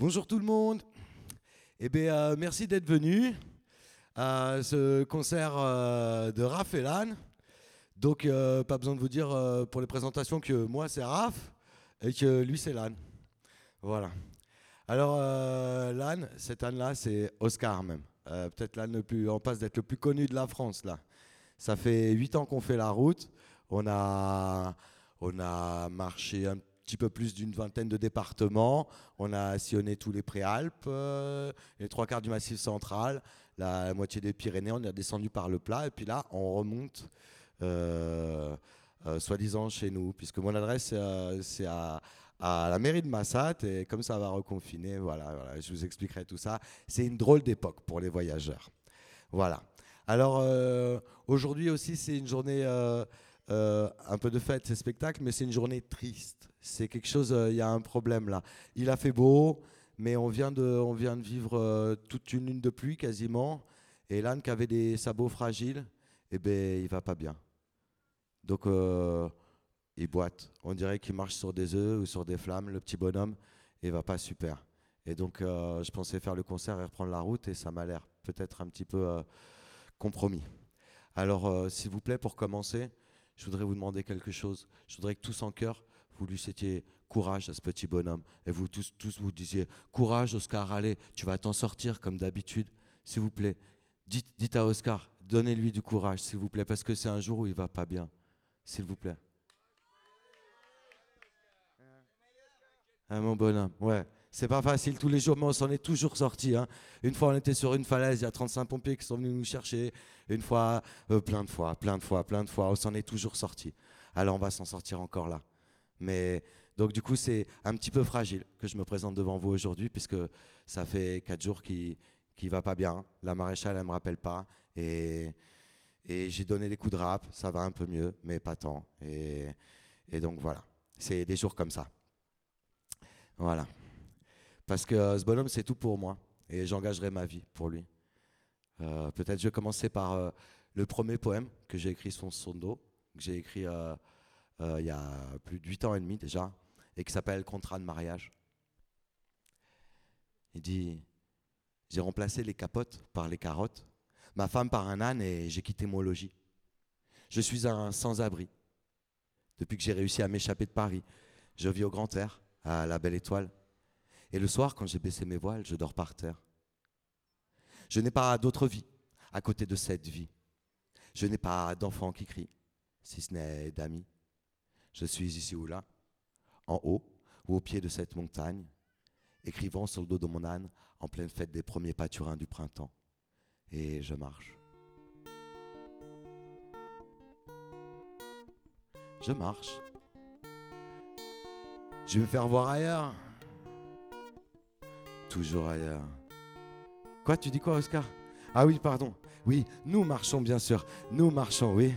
Bonjour tout le monde. Eh bien, euh, merci d'être venu à ce concert euh, de Raph et Lan. Donc, euh, pas besoin de vous dire pour les présentations que moi c'est Raph et que lui c'est Lan. Voilà. Alors, Lan, cet âne-là, c'est Oscar même. Peut-être l'âne le plus, en passe d'être le plus connu de la France là. Ça fait huit ans qu'on fait la route. On a, on a marché un petit peu plus d'une vingtaine de départements. On a sillonné tous les préalpes, euh, les trois quarts du Massif central, la, moitié des Pyrénées. On est descendu par le plat et puis là, on remonte, euh, euh, soi-disant chez nous, puisque mon adresse c'est à, la mairie de Massat et comme ça va reconfiner, voilà, je vous expliquerai tout ça. C'est une drôle d'époque pour les voyageurs. Voilà. Alors aujourd'hui aussi c'est une journée euh, un peu de fête, c'est spectacle, mais c'est une journée triste. C'est quelque chose, euh, il y a un problème là. Il a fait beau, mais on vient de, on vient de vivre euh, toute une lune de pluie quasiment. Et l'âne qui avait des sabots fragiles, eh ben il va pas bien. Donc il boite. On dirait qu'il marche sur des œufs ou sur des flammes, le petit bonhomme, et il va pas super. Et donc je pensais faire le concert et reprendre la route, et ça m'a l'air peut-être un petit peu compromis. Alors s'il vous plaît, pour commencer, je voudrais vous demander quelque chose. Je voudrais que tous en cœur, vous lui souhaitiez courage à ce petit bonhomme. Et vous tous, tous vous disiez, courage Oscar, allez, tu vas t'en sortir comme d'habitude. S'il vous plaît, dites, dites à Oscar, donnez-lui du courage, s'il vous plaît, parce que c'est un jour où il va pas bien. S'il vous plaît. Ah, mon bonhomme, ouais. C'est pas facile tous les jours, mais on s'en est toujours sorti. hein. Une fois, on était sur une falaise, il y a 35 pompiers qui sont venus nous chercher. Une fois, euh, plein de fois, plein de fois, plein de fois, on s'en est toujours sorti. Alors, on va s'en sortir encore là. Mais donc, du coup, c'est un petit peu fragile que je me présente devant vous aujourd'hui, puisque ça fait quatre jours qu'il qui va pas bien. La maréchale, elle me rappelle pas. Et, et j'ai donné des coups de rap, ça va un peu mieux, mais pas tant. Et, et donc, voilà. C'est des jours comme ça. Voilà. Parce que euh, ce bonhomme, c'est tout pour moi. Et j'engagerai ma vie pour lui. Euh, Peut-être je vais commencer par euh, le premier poème que j'ai écrit sur son dos, que j'ai écrit il y a plus de 8 ans et demi déjà, et qui s'appelle Contrat de mariage. Il dit J'ai remplacé les capotes par les carottes, ma femme par un âne et j'ai quitté mon logis. Je suis un sans-abri. Depuis que j'ai réussi à m'échapper de Paris, je vis au grand air, à la belle étoile. Et le soir, quand j'ai baissé mes voiles, je dors par terre. Je n'ai pas d'autre vie à côté de cette vie. Je n'ai pas d'enfants qui crient, si ce n'est d'amis. Je suis ici ou là, en haut ou au pied de cette montagne, écrivant sur le dos de mon âne en pleine fête des premiers pâturins du printemps. Et je marche. Je marche. Je vais me faire voir ailleurs. Toujours ailleurs. Quoi, tu dis quoi, Oscar? Ah oui, pardon. Oui, nous marchons, bien sûr. Nous marchons, oui.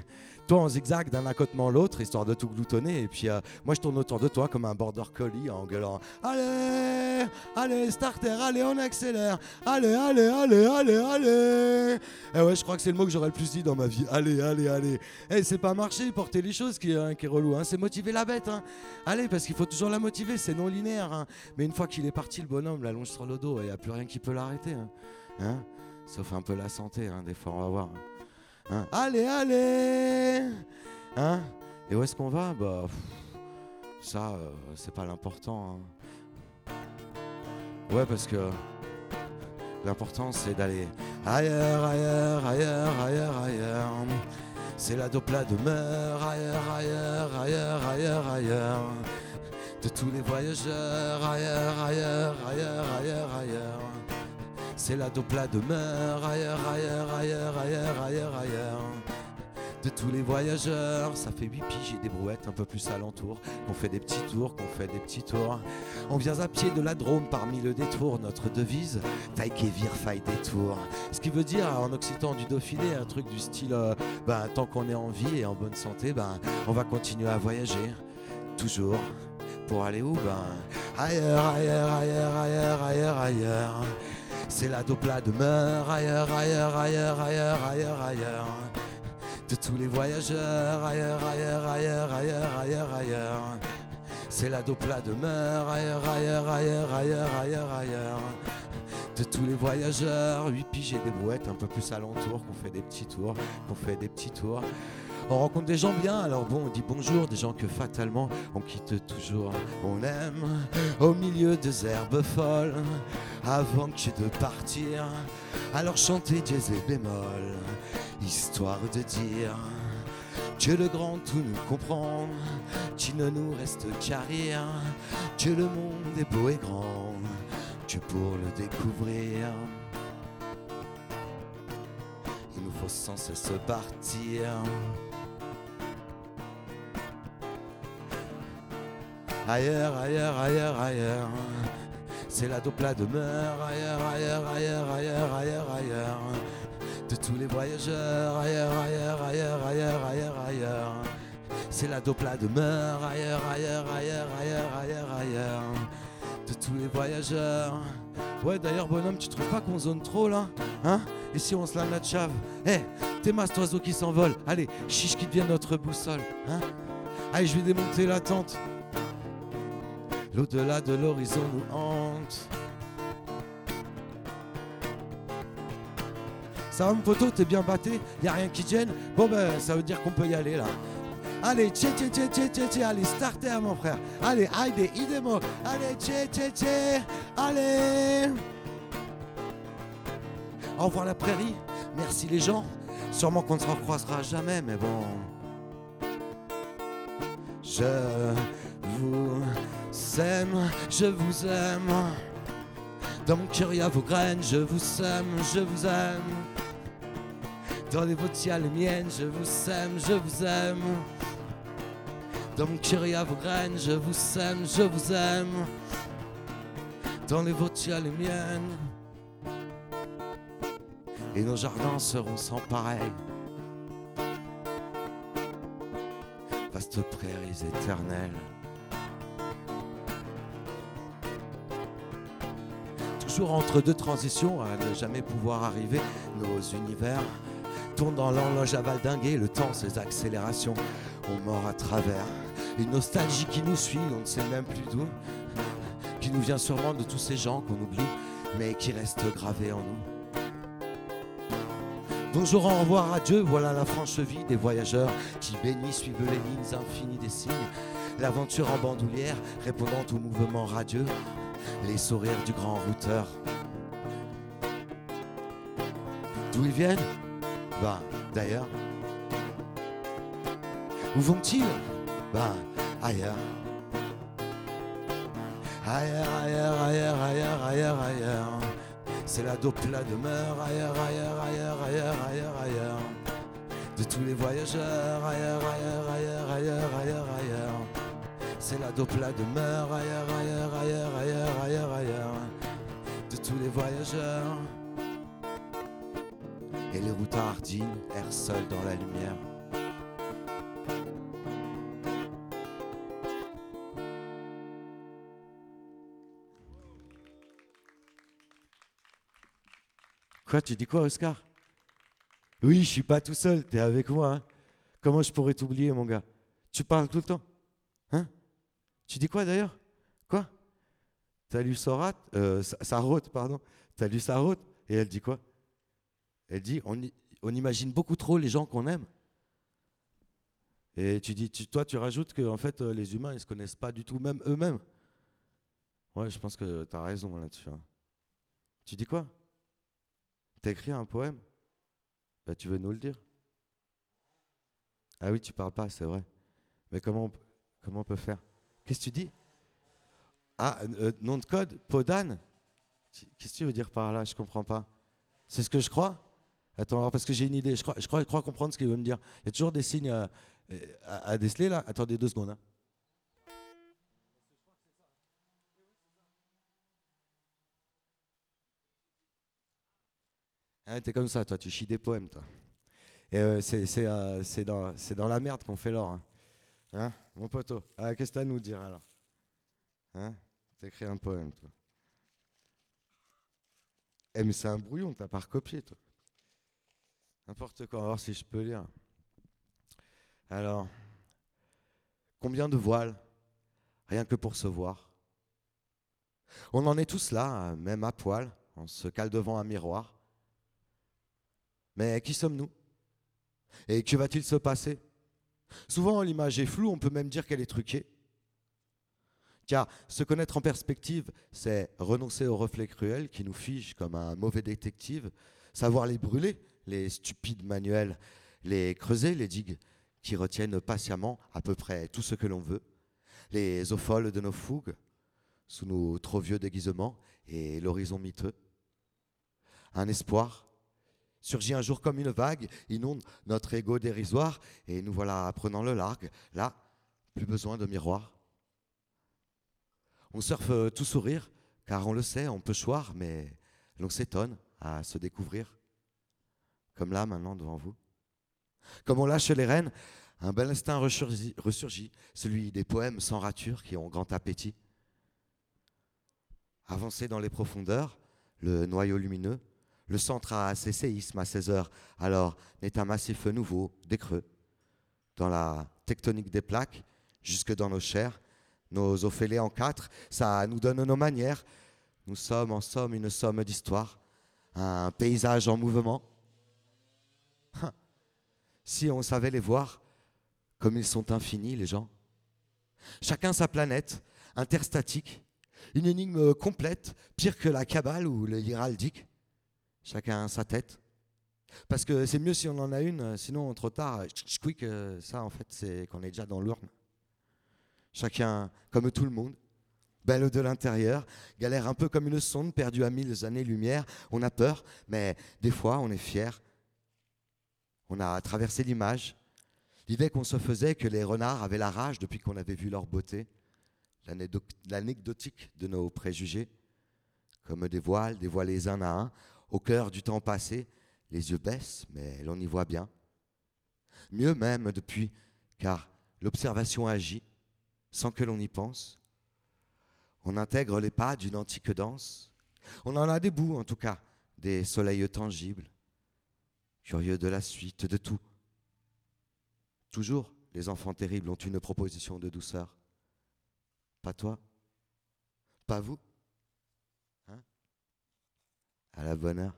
Toi en zigzag d'un accotement l'autre, histoire de tout gloutonner. Et puis euh, moi, je tourne autour de toi comme un border collie en gueulant Allez Allez, starter, allez, on accélère Allez, allez, allez, allez, allez Eh ouais, je crois que c'est le mot que j'aurais le plus dit dans ma vie. Allez, allez, allez Eh, c'est pas marcher, porter les choses qui, hein, qui est relou. Hein. C'est motiver la bête. Hein. Allez, parce qu'il faut toujours la motiver, c'est non linéaire. hein. Mais une fois qu'il est parti, le bonhomme l'allonge sur le dos et il n'y a plus rien qui peut l'arrêter. Hein. Sauf un peu la santé, des fois, on va voir. Hein? Allez, allez Hein? Et où est-ce qu'on va? Bah, ça, euh, c'est pas l'important. hein. Ouais, parce que l'important, c'est d'aller ailleurs, ailleurs, ailleurs, ailleurs, ailleurs. C'est la dopla demeure ailleurs, ailleurs, ailleurs, ailleurs, ailleurs. De tous les voyageurs ailleurs, ailleurs, ailleurs, ailleurs, ailleurs. C'est la dopla demeure ailleurs, ailleurs, ailleurs, ailleurs, ailleurs, ailleurs. De tous les voyageurs, ça fait huit piges et des brouettes un peu plus alentour. Qu'on fait des petits tours, qu'on fait des petits tours. On vient à pied de la Drôme parmi le détour. Notre devise, taille et vire, faille détour. Ce qui veut dire en occitan du Dauphiné, un truc du style, euh, ben, tant qu'on est en vie et en bonne santé, ben, on va continuer à voyager. Toujours. Pour aller où Ben, ailleurs, ailleurs, ailleurs, ailleurs, ailleurs, ailleurs. C'est la dopla demeure ailleurs, ailleurs, ailleurs, ailleurs, ailleurs, ailleurs. De tous les voyageurs ailleurs, ailleurs, ailleurs, ailleurs, ailleurs, ailleurs. C'est la dopla demeure ailleurs, ailleurs, ailleurs, ailleurs, ailleurs, ailleurs. De tous les voyageurs, huit piges et des brouettes un peu plus alentour, qu'on fait des petits tours, qu'on fait des petits tours. On rencontre des gens bien, alors bon, on dit bonjour, des gens que fatalement on quitte toujours. On aime au milieu des herbes folles, avant que de partir. Alors chantez dièse et bémol, histoire de dire Dieu le grand tout nous comprend, qu'il ne nous reste qu'à rire. Dieu le monde est beau et grand, Dieu pour le découvrir. Il nous faut sans cesse partir. Ailleurs, ailleurs, ailleurs, ailleurs. C'est la dopla demeure. Ailleurs, ailleurs, ailleurs, ailleurs, ailleurs, ailleurs. De tous les voyageurs. Ailleurs, ailleurs, ailleurs, ailleurs, ailleurs, ailleurs. C'est la dopla demeure. Ailleurs, ailleurs, ailleurs, ailleurs, ailleurs, ailleurs. Tous les voyageurs. Ouais, d'ailleurs, bonhomme, tu trouves pas qu'on zone trop là Hein? Et si on se lame la chave? Eh, t'es masse oiseau qui s'envole. Allez, chiche qui devient notre boussole. Hein? Allez, je vais démonter la tente. L'au-delà de l'horizon nous hante. Ça va mon poteau, t'es bien batté, y a rien qui gêne? Bon ben ça veut dire qu'on peut y aller là. Allez, tché tché tché tché tché tché, allez, starter mon frère. Allez, aïe, idemo. Allez, tché tché tché, allez. Au revoir la prairie, merci les gens. Sûrement qu'on ne se recroisera jamais, mais bon. Je vous aime, je vous aime. Dans mon cœur, il y a vos graines, je vous aime, je vous aime. Dans les vôtres, il les miennes, je vous aime, je vous aime. Dans mon cœur, je vous aime, je vous aime. Dans les vôtres, les miennes. Et nos jardins seront sans pareil. Vastes prairies éternelles. Toujours entre deux transitions, à ne jamais pouvoir arriver, nos univers tournent dans l'horloge à valdinguer, le temps, ses accélérations, on mord à travers. Une nostalgie qui nous suit, on ne sait même plus d'où, qui nous vient sûrement de tous ces gens qu'on oublie, mais qui restent gravés en nous. Bonjour, au revoir, adieu, voilà la franche vie des voyageurs qui bénissent, suivent les lignes infinies des signes. L'aventure en bandoulière, répondant au mouvement radieux, les sourires du grand routeur. D'où ils viennent? Ben, d'ailleurs. Où vont-ils? Ben, ailleurs. Ailleurs, ailleurs, ailleurs, ailleurs, ailleurs, ailleurs. C'est la dope la demeure, ailleurs, ailleurs, ailleurs, ailleurs, ailleurs, ailleurs. De tous les voyageurs, ailleurs, ailleurs, ailleurs, ailleurs, ailleurs, ailleurs. C'est la dope la demeure, ailleurs, ailleurs, ailleurs, ailleurs, ailleurs, ailleurs. De tous les voyageurs. Et les routes hardines errent seules dans la lumière. Quoi, tu dis quoi, Oscar? Oui, je suis pas tout seul, tu es avec moi. hein. Comment je pourrais t'oublier, mon gars? Tu parles tout le temps Hein? Tu dis quoi d'ailleurs? Quoi? T'as lu Sorat euh, Sa- Sarraute, pardon. T'as lu Sarraute Et elle dit quoi? Elle dit on imagine beaucoup trop les gens qu'on aime. Et tu dis, tu- toi, tu rajoutes que en fait, euh, les humains, ils se connaissent pas du tout, même eux-mêmes. Ouais, je pense que tu as raison là-dessus. hein. Tu dis quoi? T'as écrit un poème bah, Tu veux nous le dire? Ah oui, tu parles pas, c'est vrai. Mais comment on, comment on peut faire? Qu'est-ce que tu dis? Ah, euh, nom de code Podane? Qu'est-ce que tu veux dire par là? Je comprends pas. C'est ce que je crois? Attends, parce que j'ai une idée. Je crois, je crois, je crois comprendre ce qu'il veut me dire. Il y a toujours des signes à, à- à déceler là? Attendez deux secondes. hein. Hein, T'es comme ça, toi, tu chies des poèmes, toi. Et euh, c'est c'est, euh, c'est dans, c'est dans la merde qu'on fait l'or. Hein, Hein, mon poteau Ah, Qu'est-ce que t'as à nous dire alors? Hein? T'écris un poème, toi. Eh, mais c'est un brouillon, t'as pas recopié, toi. N'importe quoi, on va voir si je peux lire. Alors, combien de voiles? Rien que pour se voir. On en est tous là, même à poil, on se cale devant un miroir. Mais qui sommes-nous? Et que va-t-il se passer? Souvent, l'image est floue, on peut même dire qu'elle est truquée. Car se connaître en perspective, c'est renoncer aux reflets cruels qui nous figent comme un mauvais détective, savoir les brûler, les stupides manuels, les creuser, les digues qui retiennent patiemment à peu près tout ce que l'on veut, les eaux folles de nos fougues, sous nos trop vieux déguisements et l'horizon miteux. Un espoir surgit un jour comme une vague, inonde notre ego dérisoire et nous voilà prenant le largue. Là, plus besoin de miroir. On surfe tout sourire, car on le sait, on peut choir, mais l'on s'étonne à se découvrir. Comme là, maintenant, devant vous. Comme on lâche les rênes, un bel instinct ressurgit, celui des poèmes sans rature qui ont grand appétit. Avancer dans les profondeurs, le noyau lumineux, le centre a ses séismes à 16 heures, alors n'est un massif nouveau, des creux. Dans la tectonique des plaques, jusque dans nos chairs, nos ophélés en quatre, ça nous donne nos manières. Nous sommes en somme une somme d'histoire, un paysage en mouvement. Hein. Si on savait les voir, comme ils sont infinis, les gens. Chacun sa planète, interstatique, une énigme complète, pire que la cabale ou le hiraldique. Chacun sa tête. Parce que c'est mieux si on en a une, sinon trop tard, quick, ça en fait c'est qu'on est déjà dans l'urne chacun comme tout le monde, belle de l'intérieur, galère un peu comme une sonde perdue à mille années-lumière. On a peur, mais des fois on est fier. On a traversé l'image, l'idée qu'on se faisait que les renards avaient la rage depuis qu'on avait vu leur beauté, l'anecdotique de nos préjugés, comme des voiles dévoilés un à un, au cœur du temps passé, les yeux baissent, mais l'on y voit bien. Mieux même depuis, car l'observation agit sans que l'on y pense. On intègre les pas d'une antique danse. On en a des bouts, en tout cas, des soleils tangibles, curieux de la suite, de tout. Toujours, les enfants terribles ont une proposition de douceur. Pas toi Pas vous À la bonne heure.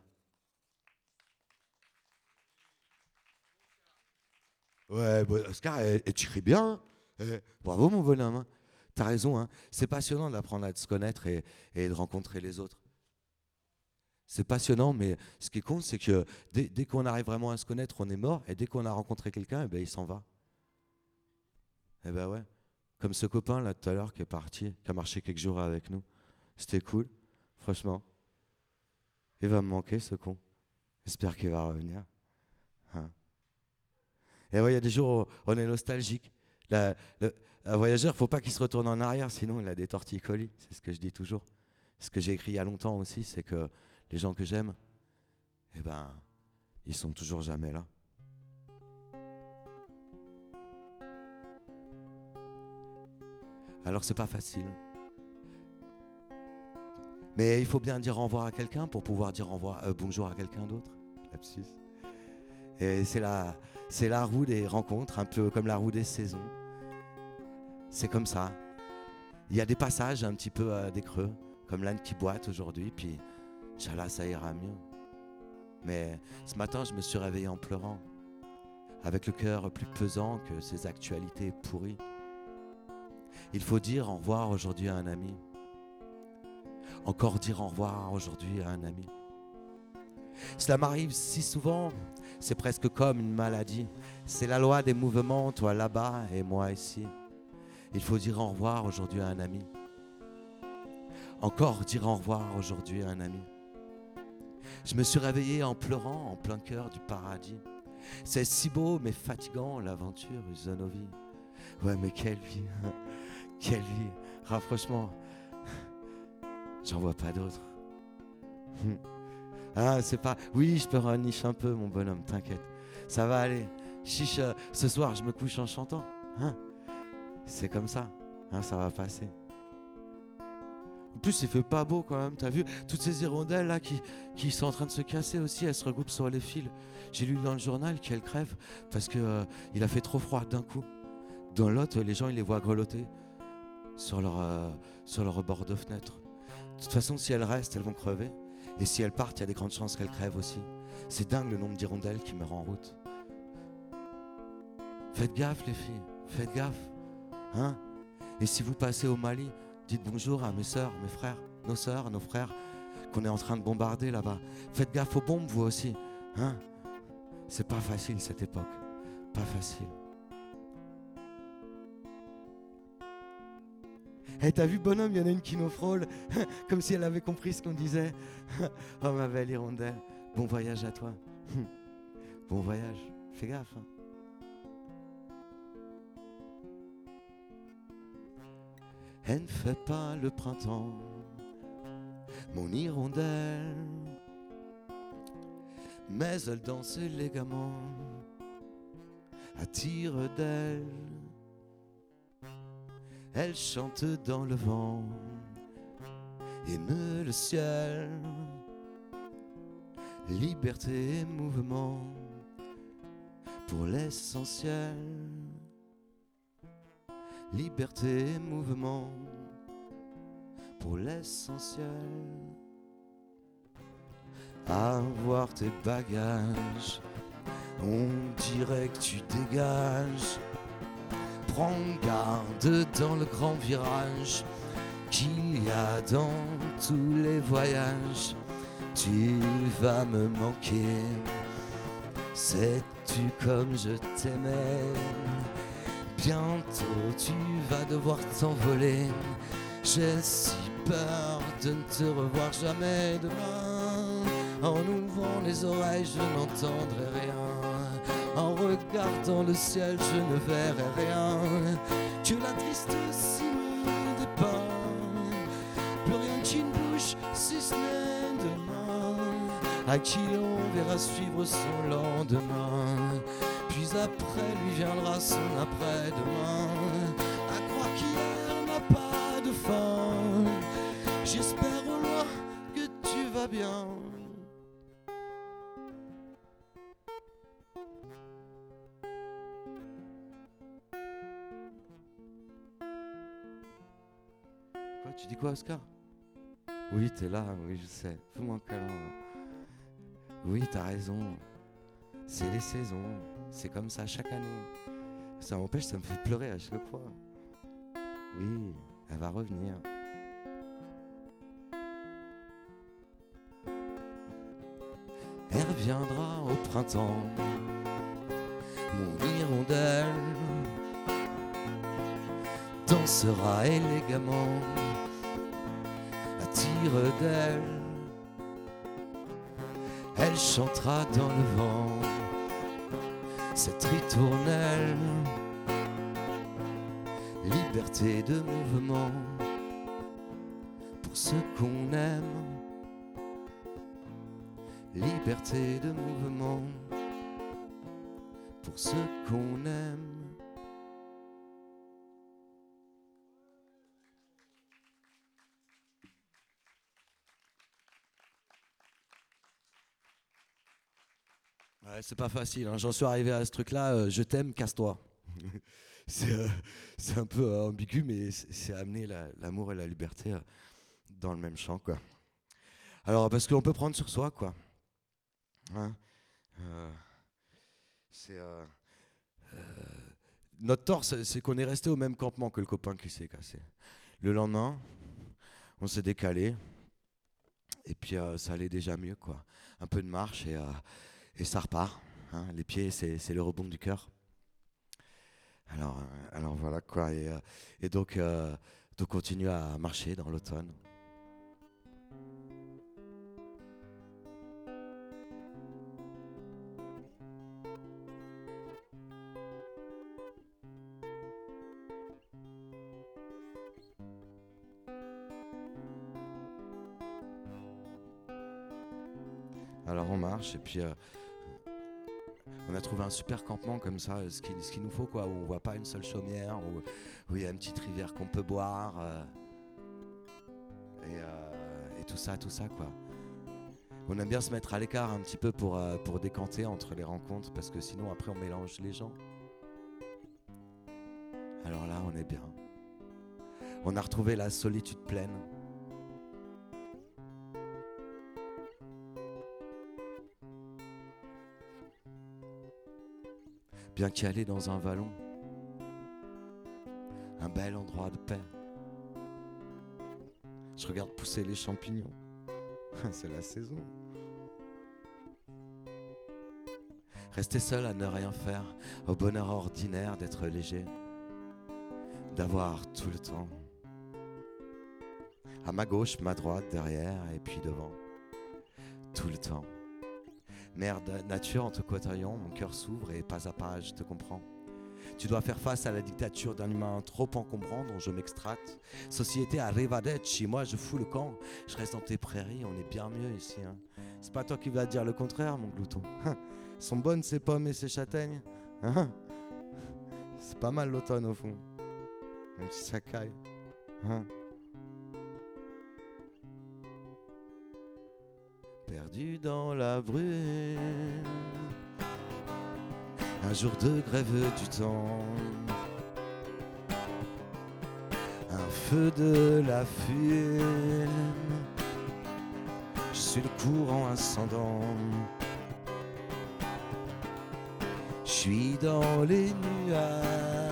Ouais, Oscar, tu cries bien. Hein bravo mon bonhomme, hein. t'as raison, hein. c'est passionnant d'apprendre à se connaître et, de rencontrer les autres. C'est passionnant, mais ce qui compte, c'est que dès, qu'on arrive vraiment à se connaître, on est mort, et dès qu'on a rencontré quelqu'un, eh ben, il s'en va. Eh ben ouais, comme ce copain là tout à l'heure qui est parti, qui a marché quelques jours avec nous. C'était cool, franchement. Il va me manquer ce con. J'espère qu'il va revenir. Hein. Et ouais, il y a des jours où on est nostalgique un voyageur, il ne faut pas qu'il se retourne en arrière, sinon il a des torticolis. C'est ce que je dis toujours. Ce que j'ai écrit il y a longtemps aussi, c'est que les gens que j'aime, eh ben, ils sont toujours jamais là. Alors c'est pas facile. Mais il faut bien dire au revoir à quelqu'un pour pouvoir dire euh, bonjour à quelqu'un d'autre. Et c'est la, roue des rencontres, un peu comme la roue des saisons. C'est comme ça. Il y a des passages un petit peu à des creux, comme l'âne qui boite aujourd'hui, puis Inch'Allah, ça ira mieux. Mais ce matin, je me suis réveillé en pleurant, avec le cœur plus pesant que ces actualités pourries. Il faut dire au revoir aujourd'hui à un ami. Encore dire au revoir aujourd'hui à un ami. Cela m'arrive si souvent, c'est presque comme une maladie. C'est la loi des mouvements, toi là-bas et moi ici. Il faut dire au revoir aujourd'hui à un ami. Encore dire au revoir aujourd'hui à un ami. Je me suis réveillé en pleurant en plein cœur du paradis. C'est si beau mais fatigant l'aventure Usonovi. Ouais mais quelle vie, hein. quelle vie. Rapprochement, j'en vois pas d'autres. Ah, c'est pas. Oui, je peux renicher un peu, mon bonhomme, t'inquiète. Ça va aller. Chiche, euh, ce soir, je me couche en chantant. Hein c'est comme ça. Hein, ça va passer. En plus, il fait pas beau quand même. T'as vu? Toutes ces hirondelles là qui, qui sont en train de se casser aussi. Elles se regroupent sur les fils. J'ai lu dans le journal qu'elles crèvent parce que euh, il a fait trop froid d'un coup. Dans l'autre, les gens ils les voient grelotter. sur leur, euh, sur leur bord de fenêtre. De toute façon, si elles restent, elles vont crever. Et si elles partent, il y a des grandes chances qu'elles crèvent aussi. C'est dingue le nombre d'hirondelles qui meurent en route. Faites gaffe les filles, faites gaffe. Hein? Et si vous passez au Mali, dites bonjour à mes sœurs, mes frères, nos sœurs, nos frères qu'on est en train de bombarder là-bas. Faites gaffe aux bombes vous aussi. Hein? C'est pas facile cette époque. Pas facile. Eh, t'as vu, bonhomme, il y en a une qui nous frôle, comme si elle avait compris ce qu'on disait. oh, ma belle hirondelle, bon voyage à toi. bon voyage, fais gaffe. Hein. Elle ne fait pas le printemps, mon hirondelle, mais elle danse élégamment à tire d'elle elle chante dans le vent, émeut le ciel. Liberté et mouvement pour l'essentiel. Liberté et mouvement pour l'essentiel. Avoir tes bagages, on dirait que tu dégages prends garde dans le grand virage qu'il y a dans tous les voyages. Tu vas me manquer, sais-tu comme je t'aimais? Bientôt tu vas devoir t'envoler. J'ai si peur de ne te revoir jamais demain. En ouvrant les oreilles, je n'entendrai rien. En regardant le ciel, je ne verrai rien que la triste cime des pins. Plus rien qui ne bouge, si ce n'est demain. À qui on verra suivre son lendemain. Puis après lui viendra son après-demain. À croire qu'hier n'a pas de fin. J'espère au loin que tu vas bien. Tu dis quoi, Oscar? Oui, t'es là, oui, je sais. Fais-moi un câlin. Oui, t'as raison. C'est les saisons. C'est comme ça chaque année. Ça m'empêche, ça me fait pleurer à chaque fois. Oui, elle va revenir. Elle reviendra au printemps, mon hirondelle dansera élégamment Elle chantera dans le vent cette ritournelle. Liberté de mouvement pour ceux qu'on aime. Liberté de mouvement pour ceux qu'on aime. C'est pas facile. Hein. J'en suis arrivé à ce truc-là. Euh, je t'aime, casse-toi. Euh, c'est un peu euh, ambigu, mais c'est amener l'amour et la liberté dans le même champ, quoi. Alors, parce qu'on peut prendre sur soi, quoi. Hein c'est notre tort, c'est qu'on est resté au même campement que le copain qui s'est cassé. Le lendemain, on s'est décalé, et puis ça allait déjà mieux, quoi. Un peu de marche et et ça repart. Hein. les pieds, c'est le rebond du cœur. Alors, euh, alors voilà quoi. Et, euh, et donc, euh, donc, continue à marcher dans l'automne. Alors on marche et puis on a trouvé un super campement comme ça, ce qu'il nous faut, quoi, où on voit pas une seule chaumière, où, il y a une petite rivière qu'on peut boire, euh, euh, et, tout ça, tout ça, quoi. On aime bien se mettre à l'écart un petit peu euh, pour décanter entre les rencontres, parce que sinon après on mélange les gens. Alors là, on est bien. On a retrouvé la solitude pleine. Bien aller dans un vallon, un bel endroit de paix. Je regarde pousser les champignons. C'est la saison. Rester seul à ne rien faire, au bonheur ordinaire d'être léger, d'avoir tout le temps. À ma gauche, ma droite, derrière et puis devant. Tout le temps. Merde, nature, en te côtoyant, mon cœur s'ouvre et pas à pas, je te comprends. Tu dois faire face à la dictature d'un humain trop encombrant dont je m'extrate. Société chez moi je fous le camp. Je reste dans tes prairies, on est bien mieux ici. Hein. C'est pas toi qui vas dire le contraire, mon glouton. sont bonnes ces pommes et ces châtaignes. Hein? C'est pas mal l'automne au fond. Même si ça caille. Hein? Dans la brume. Un jour de grève du temps. Un feu de la fume. Je suis le courant ascendant. suis dans les nuages.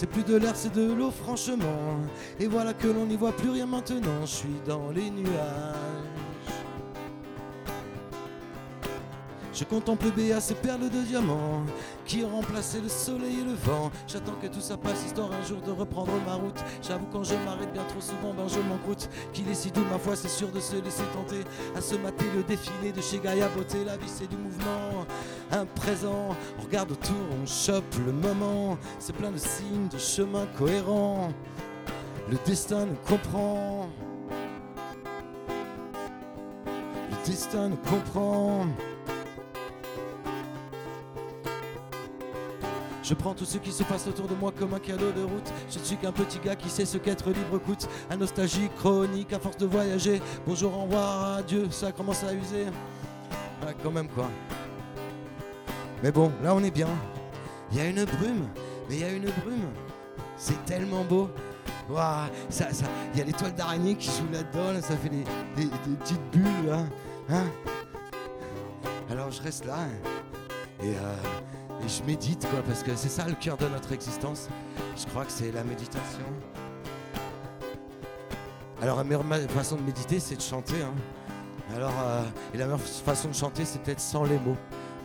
C'est plus de l'air, c'est de l'eau, franchement. Et voilà que l'on n'y voit plus rien maintenant. Je suis dans les nuages. Je contemple Béa, ces perles de diamants qui ont remplacé le soleil et le vent. J'attends que tout ça passe, histoire un jour de reprendre ma route. J'avoue, quand je m'arrête bien trop souvent, ben je m'encroute. Qu'il est si doux, ma foi, c'est sûr de se laisser tenter. À se mater le défilé de chez Gaïa Beauté, la vie c'est du mouvement. Un présent, on regarde autour, on chope le moment. C'est plein de signes, de chemins cohérents. Le destin nous comprend. Le destin nous comprend. Je prends tout ce qui se passe autour de moi comme un cadeau de route. Je ne suis qu'un petit gars qui sait ce qu'être libre coûte. Un nostalgie chronique à force de voyager. Bonjour, au revoir, adieu, ça commence à user. Quand même quoi. Mais bon, là on est bien. Il y a une brume, mais il y a une brume. C'est tellement beau. Waouh, ça, ça, il y a l'étoile d'araignée qui joue là-dedans, ça fait des, petites bulles. Hein Alors je reste là et euh, et je médite, quoi, parce que c'est ça le cœur de notre existence. Je crois que c'est la méditation. Alors la meilleure façon de méditer, c'est de chanter. Hein. Alors, euh, et la meilleure façon de chanter, c'est peut-être sans les mots.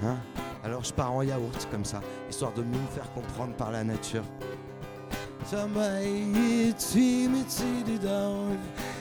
Hein. Alors je pars en yaourt comme ça, histoire de mieux me faire comprendre par la nature.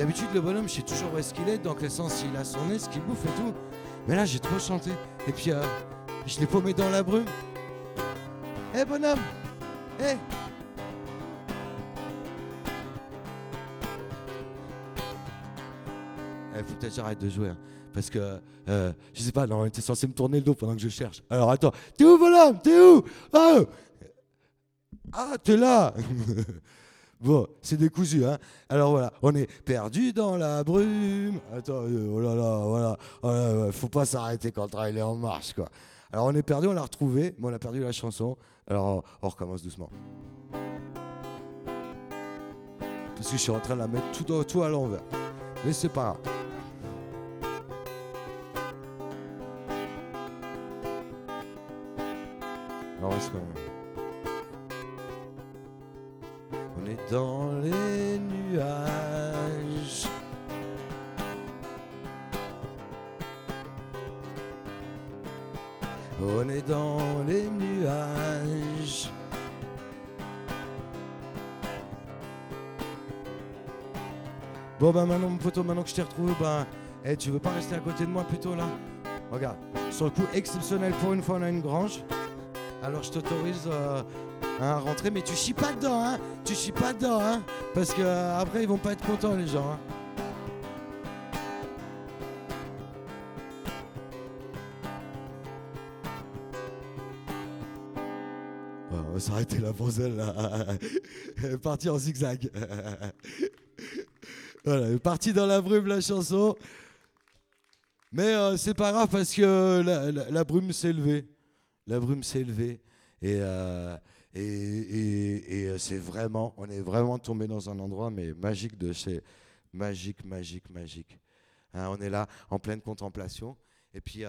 D'habitude, le bonhomme, je sais toujours où est-ce qu'il est, donc le sens, il a son nez, ce qu'il bouffe et tout. Mais là, j'ai trop chanté. Et puis, euh, je l'ai paumé dans la brume. Hé hey, bonhomme hey. faut peut-être j'arrête de jouer. Hein, parce que, euh, je sais pas, non, était censé me tourner le dos pendant que je cherche. Alors attends, t'es où bonhomme? T'es où? Oh Ah, t'es là Bon, c'est décousu, hein. Alors voilà, on est perdu dans la brume. Attends, euh, oh là là, voilà. Oh faut pas s'arrêter quand le train est en marche, quoi. Alors on est perdu, on l'a retrouvé, mais on a perdu la chanson. Alors on recommence doucement. Parce que je suis en train de la mettre tout, tout à l'envers. Mais c'est pas grave. Alors, on est dans les nuages. On est dans les nuages. Bon ben maintenant mon poteau, maintenant que je t'ai retrouvé, ben hey, tu veux pas rester à côté de moi plutôt là? Regarde, sur le coup exceptionnel pour une fois on a une grange. Alors je t'autorise euh, hein, rentrer, mais tu chies pas dedans, hein, tu chies pas dedans, hein, parce que euh, après ils vont pas être contents les gens. Hein. on va s'arrêter là. Elle est partie en zigzag. voilà, partie dans la brume la chanson. Mais euh, c'est pas grave parce que la, brume s'est levée. La brume s'est levée. Et, euh, et, euh, c'est vraiment, on est vraiment tombé dans un endroit mais magique de chez magique, magique, magique. Hein, on est là en pleine contemplation. Et puis il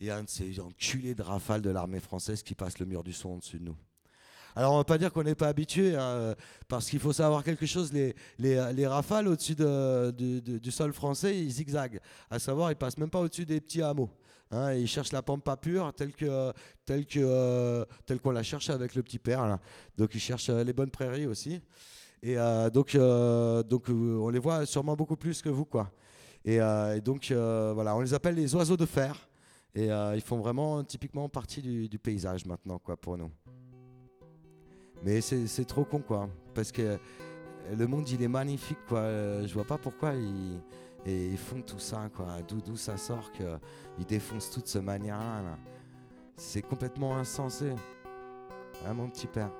y a un de ces enculés de rafales de l'armée française qui passe le mur du son au-dessus de nous. Alors on va pas dire qu'on n'est pas habitué, hein, parce qu'il faut savoir quelque chose, les, les, rafales au-dessus de, du sol français, ils zigzaguent. À savoir, ils passent même pas au-dessus des petits hameaux. Hein, ils cherchent la pampa pure telle que telle que telle qu'on la cherche avec le petit père. Donc ils cherchent euh, les bonnes prairies aussi. Et euh, donc euh, donc on les voit sûrement beaucoup plus que vous quoi. Et, donc voilà, on les appelle les oiseaux de fer. Et ils font vraiment typiquement partie du, paysage maintenant quoi pour nous. Mais c'est trop con, quoi. Parce que le monde, il est magnifique, quoi. Je vois pas pourquoi ils, ils font tout ça, quoi. D'où ça sort qu'ils défoncent toute ce manière-là. C'est complètement insensé. Hein, mon petit père.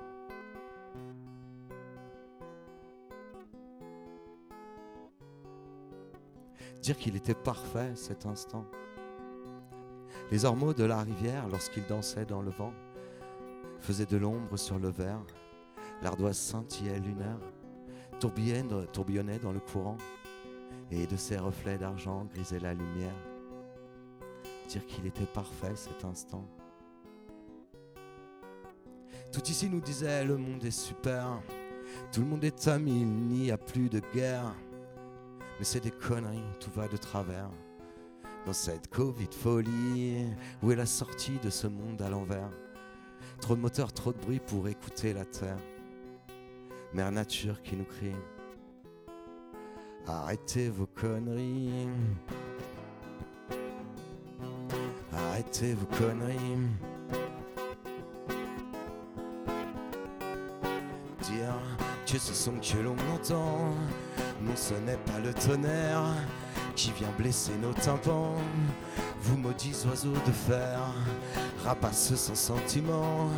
Dire qu'il était parfait cet instant. Les ormeaux de la rivière, lorsqu'ils dansaient dans le vent, faisait de l'ombre sur le verre, l'ardoise scintillait lunaire, tourbillonnait dans le courant, et de ses reflets d'argent grisait la lumière. Dire qu'il était parfait cet instant. Tout ici nous disait le monde est super, tout le monde est ami, il n'y a plus de guerre. Mais c'est des conneries, tout va de travers. Dans cette Covid folie, où est la sortie de ce monde à l'envers? Trop de moteurs, trop de bruit pour écouter la terre. Mère nature qui nous crie. Arrêtez vos conneries. Arrêtez vos conneries. Dire que ce son que l'on entend, non ce n'est pas le tonnerre qui vient blesser nos tympans. Vous maudits oiseaux de fer, rapaces sans sentiment,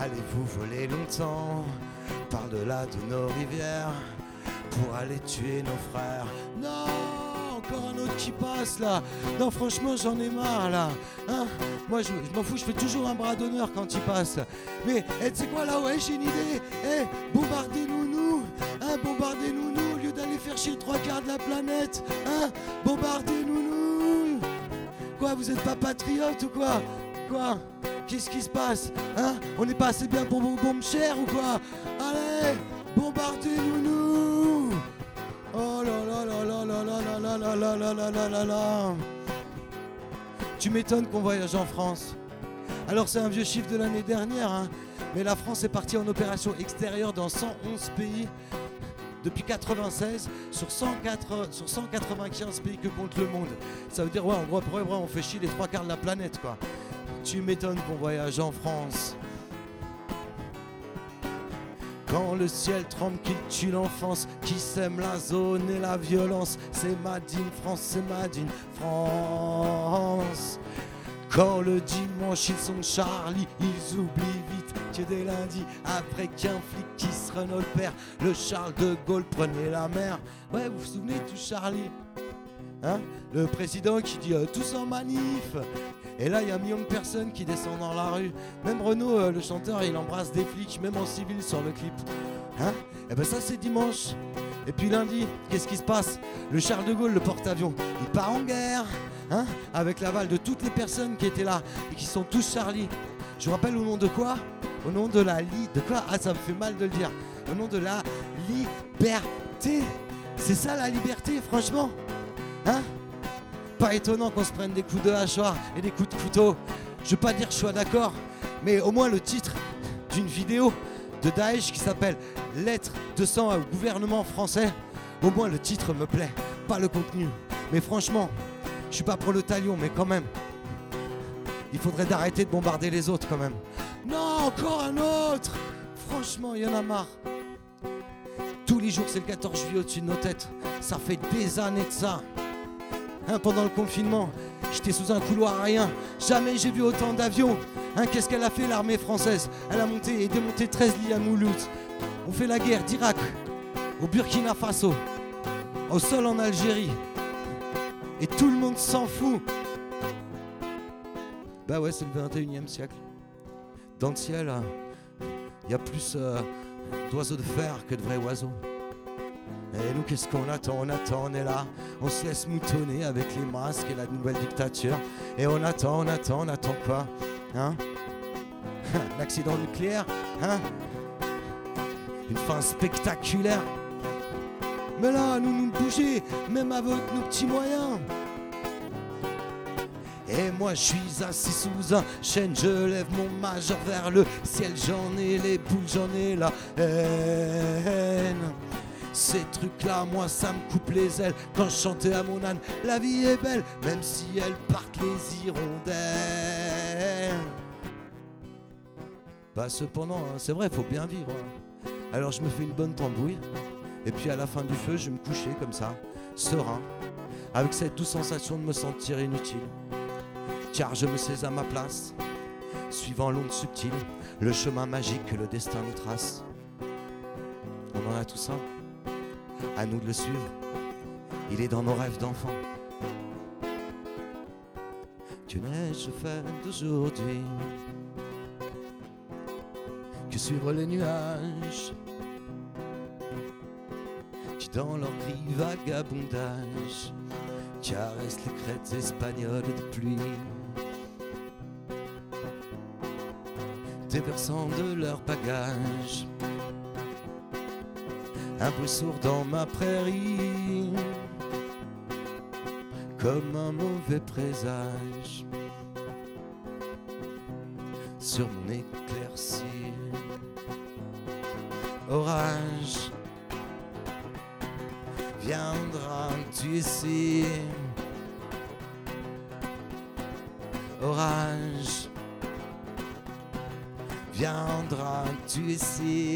allez-vous voler longtemps par-delà de nos rivières? Pour aller tuer nos frères Non, encore un autre qui passe là. Non, franchement, j'en ai marre là. Hein? Moi, je, m'en fous, je fais toujours un bras d'honneur quand il passe. Mais, eh, tu sais quoi là Ouais, j'ai une idée. Eh, bombardez-nous, nous. Hein, bombardez-nous, nous, au lieu d'aller faire chier trois quarts de la planète. Hein, bombardez-nous, nous. Quoi, vous êtes pas patriote ou quoi? Quoi? Qu'est-ce qui se passe? Hein? On n'est pas assez bien pour vos bombes chères ou quoi? Allez Bombardez-nous nous Tu m'étonnes qu'on voyage en France. Alors c'est un vieux chiffre de l'année dernière, hein, mais la France est partie en opération extérieure dans 111 pays depuis 96 sur, 195 pays que compte le monde. Ça veut dire ouais, on fait chier les trois quarts de la planète quoi. Tu m'étonnes qu'on voyage en France. Quand le ciel tremble, qu'il tue l'enfance, qui sème la zone et la violence, c'est Madine France, c'est Madine France. Quand le dimanche ils sont Charlie, ils oublient vite que dès lundi, après qu'un flic qui se le père, le Charles de Gaulle prenait la mer. Ouais, vous vous souvenez de Charlie? Hein? Le président qui dit euh, tous en manif. Et là, il y a un million de personnes qui descendent dans la rue. Même Renaud, euh, le chanteur, il embrasse des flics, même en civil sur le clip. Hein? Et eh ben ça, c'est dimanche. Et puis lundi, qu'est-ce qui se passe? Le Charles de Gaulle, le porte-avions, il part en guerre, hein? Avec l'aval de toutes les personnes qui étaient là et qui sont tous Charlie. Je vous rappelle au nom de quoi? Au nom de la li... De quoi? Ah, ça me fait mal de le dire. Au nom de la liberté. C'est ça la liberté, franchement? Hein? Pas étonnant qu'on se prenne des coups de hachoir et des coups de couteau. Je veux pas dire que je sois d'accord, mais au moins le titre d'une vidéo de Daesh qui s'appelle Lettre de sang au gouvernement français, au moins le titre me plaît, pas le contenu. Mais franchement, je suis pas pour le talion, mais quand même, Il faudrait d'arrêter de bombarder les autres quand même. Non, encore un autre Franchement, il y en a marre. Tous les jours, c'est le 14 juillet au-dessus de nos têtes. Ça fait des années de ça. Hein, pendant le confinement, j'étais sous un couloir rien. Jamais j'ai vu autant d'avions. Hein, Qu'est-ce qu'elle a fait l'armée française? Elle a monté et démonté 13 lits à Mouloud. On fait la guerre d'Irak, au Burkina Faso, au sol en Algérie. Et tout le monde s'en fout. Bah ouais, c'est le 21 e siècle. Dans le ciel, il y a plus euh, d'oiseaux de fer que de vrais oiseaux. Et nous, qu'est-ce qu'on attend? On attend, on est là. On se laisse moutonner avec les masques et la nouvelle dictature. Et on attend, on attend, on attend quoi? Hein? L'accident nucléaire? Hein? Une fin spectaculaire? Mais là, nous nous bouger, même avec nos petits moyens. Et moi je suis assis sous un chêne, je lève mon majeur vers le ciel, j'en ai les boules, j'en ai la haine. Ces trucs-là, moi ça me coupe les ailes quand je chantais à mon âne. La vie est belle, même si elle partent les hirondelles. Bah cependant, hein, c'est vrai, faut bien vivre. hein. Alors je me fais une bonne tambouille, et puis à la fin du feu, je me coucher comme ça, serein, avec cette douce sensation de me sentir inutile car je me sais à ma place, suivant l'onde subtile, le chemin magique que le destin nous trace. On en a tout ça, à nous de le suivre, il est dans nos rêves d'enfants. Que n'ai-je fait d'aujourd'hui que suivre les nuages. Qui dans leur gris vagabondage. Caressent les crêtes espagnoles de pluie. Déversant de leur bagage un bruit sourd dans ma prairie. Comme un mauvais présage sur mon éclaircie. Orage viendras-tu ici. Orage viendras-tu ici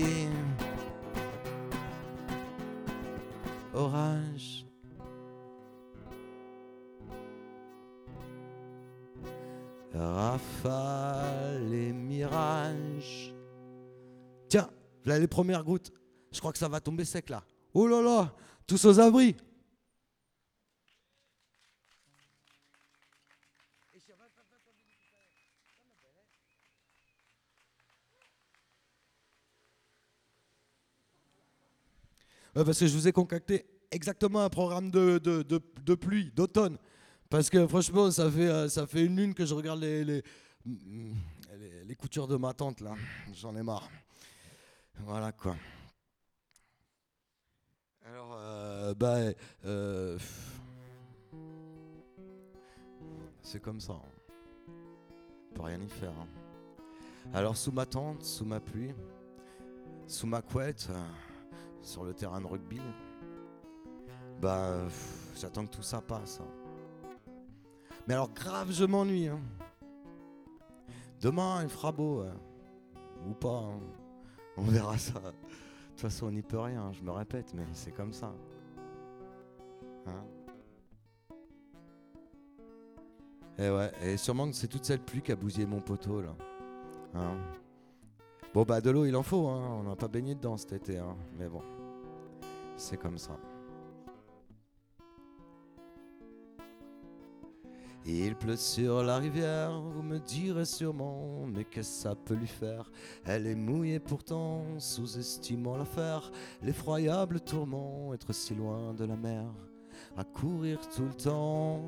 là les premières gouttes je crois que ça va tomber sec là oh là là tous aux abris Ouais, parce que je vous ai concocté exactement un programme de, de, de- pluie, d'automne. Parce que franchement, ça fait, euh, ça fait une lune que je regarde les, les- les coutures de ma tante, là. J'en ai marre. Voilà, quoi. Alors, euh, bah, euh, c'est comme ça. hein. On peut rien y faire. hein. Alors, sous ma tente, sous ma pluie, sous ma couette, euh, sur le terrain de rugby, bah, j'attends que tout ça passe. hein. Mais alors, grave, je m'ennuie. hein. Demain, il fera beau. Ou pas. On verra ça. De toute façon, on n'y peut rien, je me répète, mais c'est comme ça. Hein et ouais, et sûrement que c'est toute cette pluie qui a bousillé mon poteau, là. Hein bon, bah, de l'eau, il en faut, hein. On n'a pas baigné dedans cet été. Mais bon, c'est comme ça. Il pleut sur la rivière, vous me direz sûrement, mais qu'est-ce que ça peut lui faire? Elle est mouillée pourtant, sous-estimant l'affaire, l'effroyable tourment, être si loin de la mer, à courir tout le temps,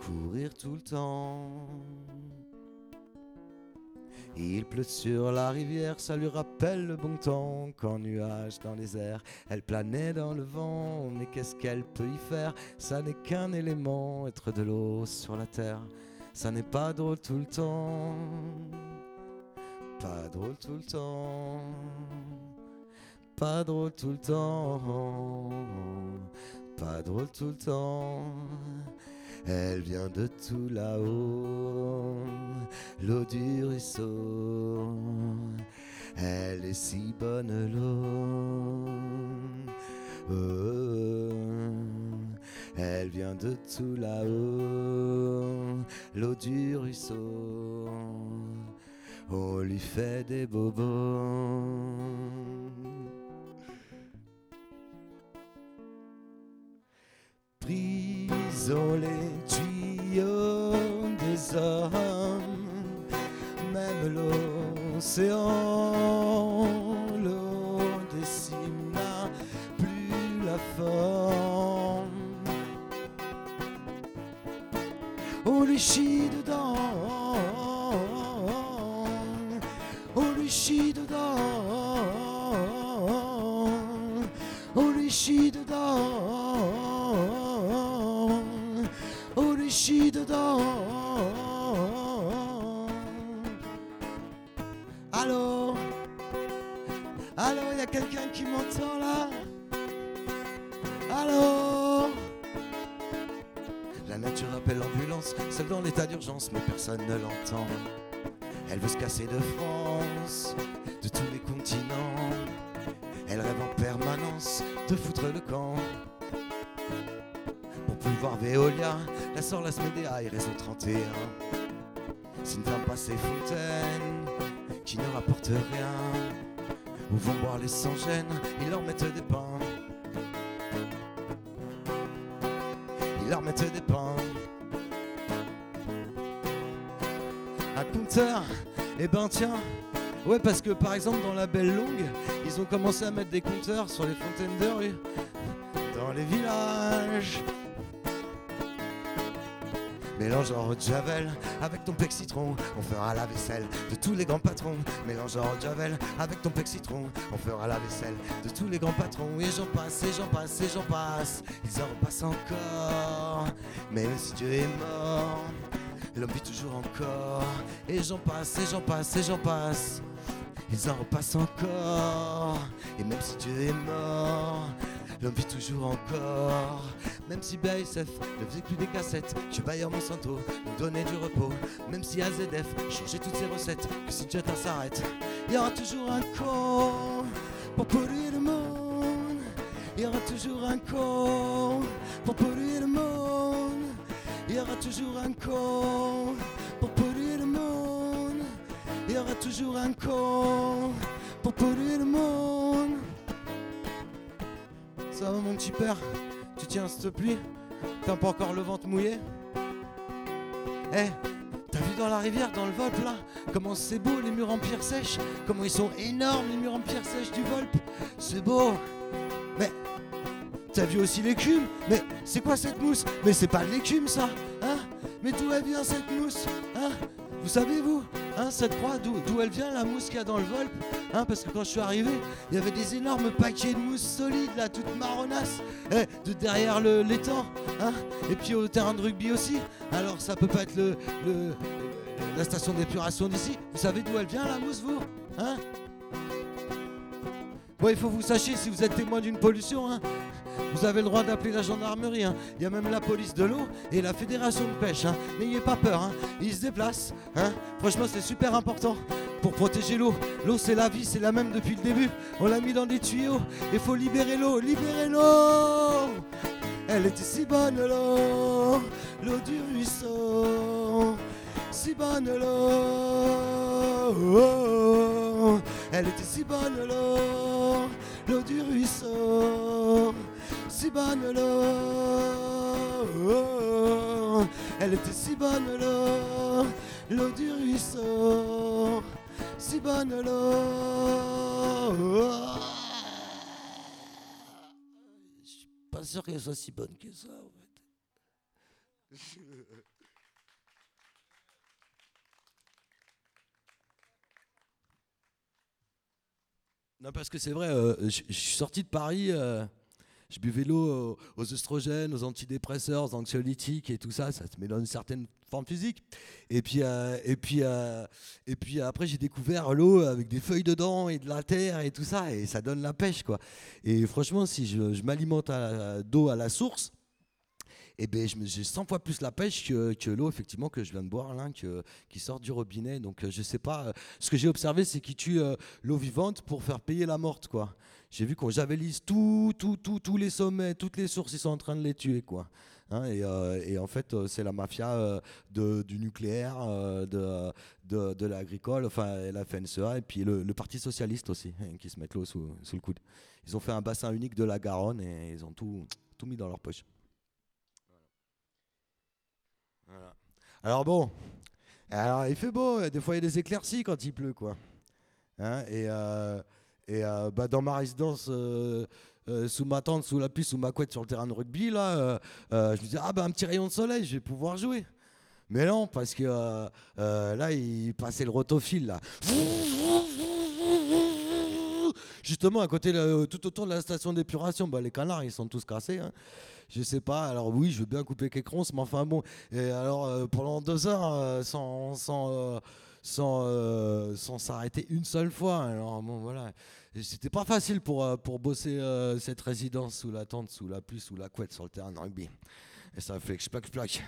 courir tout le temps. Il pleut sur la rivière, ça lui rappelle le bon temps qu'en nuage dans les airs, elle planait dans le vent. Mais qu'est-ce qu'elle peut y faire? Ça n'est qu'un élément, être de l'eau sur la terre. Ça n'est pas drôle tout le temps, pas drôle tout le temps, pas drôle tout le temps, pas drôle tout le temps. Elle vient de tout là-haut, l'eau du ruisseau. Elle est si bonne l'eau. Oh, elle vient de tout là-haut, l'eau du ruisseau. On lui fait des bobos. Les tuyaux des hommes, même l'océan, l'eau des cimes n'a plus la forme. On lui chie dedans, on lui chie dedans, on lui chie dedans. Allô? Allô, y a quelqu'un qui m'entend là? Allô? La nature appelle l'ambulance, seule dans l'état d'urgence, mais personne ne l'entend. Elle veut se casser de France, de tous les continents. Elle rêve en permanence de foutre le camp. Pouvoir Veolia, la sort la Médéa et réseau 31. S'ils ne ferment pas ces fontaines, qui ne rapportent rien, où vont boire les sans-gênes, ils leur mettent des pains. Ils leur mettent des pains. Un compteur, eh ben tiens, ouais parce que par exemple dans la Belle Longue, ils ont commencé à mettre des compteurs sur les fontaines de rue, dans les villages. Mélange en javel avec ton pec citron, on fera la vaisselle de tous les grands patrons. Mélange en javel avec ton pec citron, on fera la vaisselle de tous les grands patrons. Et j'en passe, et j'en passe, et j'en passe, ils en repassent encore. Même si Dieu est mort, l'homme vit toujours encore. Et j'en passe, et j'en passe, et j'en passe, ils en repassent encore. Et même si Dieu est mort, l'homme vit toujours encore. Même si BASF ne faisait plus des cassettes, que Bayer Monsanto nous donnait du repos. Même si AZF changeait toutes ses recettes, que si Jetta s'arrête, il y aura toujours un con pour polluer le monde. Il y aura toujours un con pour polluer le monde. Il y aura toujours un con pour polluer le monde. Il y aura toujours un con pour polluer le monde. Ça va mon petit père Tu tiens te plaît T'as pas encore le ventre mouillé Eh T'as vu dans la rivière, dans le Volpe là Comment c'est beau les murs en pierre sèche Comment ils sont énormes les murs en pierre sèche du Volpe C'est beau Mais T'as vu aussi l'écume Mais c'est quoi cette mousse? Mais c'est pas de l'écume ça Hein? Mais d'où elle vient cette mousse Hein? Vous savez vous Hein, cette croix, d'où elle vient la mousse qu'il y a dans le Volpe Hein, parce que quand je suis arrivé, il y avait des énormes paquets de mousse solides là, toutes marronasses, eh, de derrière l'étang, hein, et puis au terrain de rugby aussi. Alors ça peut pas être le, le- la station d'épuration d'ici. Vous savez d'où elle vient la mousse, vous Hein? Bon, il faut que vous sachiez si vous êtes témoin d'une pollution, hein, vous avez le droit d'appeler la gendarmerie. hein. Il y a même la police de l'eau et la fédération de pêche. hein. N'ayez pas peur, hein. ils se déplacent. hein. Franchement, c'est super important pour protéger l'eau. L'eau, c'est la vie, c'est la même depuis le début. On l'a mis dans des tuyaux. Il faut libérer l'eau, libérer l'eau. Elle était si bonne l'eau, l'eau du ruisseau. Si bonne l'eau. Elle était si bonne l'eau, l'eau du ruisseau. Si bonne l'eau. Elle était si bonne l'eau, l'eau du ruisseau. Si bonne l'eau. Je suis pas sûr qu'elle soit si bonne que ça en fait. Non, parce que c'est vrai, euh, je je suis sorti de Paris, euh, je buvais l'eau aux, aux oestrogènes, aux antidépresseurs, aux anxiolytiques et tout ça, ça te met dans une certaine forme physique. Et puis, euh, et puis, euh, et puis après, j'ai découvert l'eau avec des feuilles dedans et de la terre et tout ça, et ça donne la pêche, quoi. Et franchement, si je, je m'alimente d'eau à la source, et ben j'ai 100 fois plus la pêche que, l'eau effectivement que je viens de boire là, qui sort du robinet. Donc je sais pas. ce que j'ai observé, c'est qu'ils tuent l'eau vivante pour faire payer la morte, quoi. J'ai vu qu'on javelise tous les sommets, toutes les sources, ils sont en train de les tuer, quoi. Hein, euh, et, en fait, euh, c'est la mafia euh, du nucléaire, de, de, l'agricole, enfin la FNSEA, et puis le, Parti socialiste aussi, hein, qui se mettent l'eau sous, le coude. Ils ont fait un bassin unique de la Garonne et ils ont tout, tout mis dans leur poche. Alors bon, il fait beau, des fois il y a des éclaircies quand il pleut, quoi. Hein, et et bah, dans ma résidence, euh, sous ma tente, sous la pluie, sous ma couette sur le terrain de rugby, là, euh, euh, je me disais, ah ben un petit rayon de soleil, je vais pouvoir jouer. Mais non, parce que là, il passait le rotofil, là. Justement, à côté, tout autour de la station d'épuration, bah, les canards, ils sont tous cassés. Hein. Je sais pas. Alors oui, je veux bien couper quelques ronces, mais enfin bon. Et alors, pendant deux heures, sans, sans, sans, sans s'arrêter une seule fois. Alors bon, voilà. C'était pas facile pour, euh, pour bosser euh, cette résidence sous la tente, sous la pluie, sous la couette sur le terrain de rugby. Et ça fait que je plaque,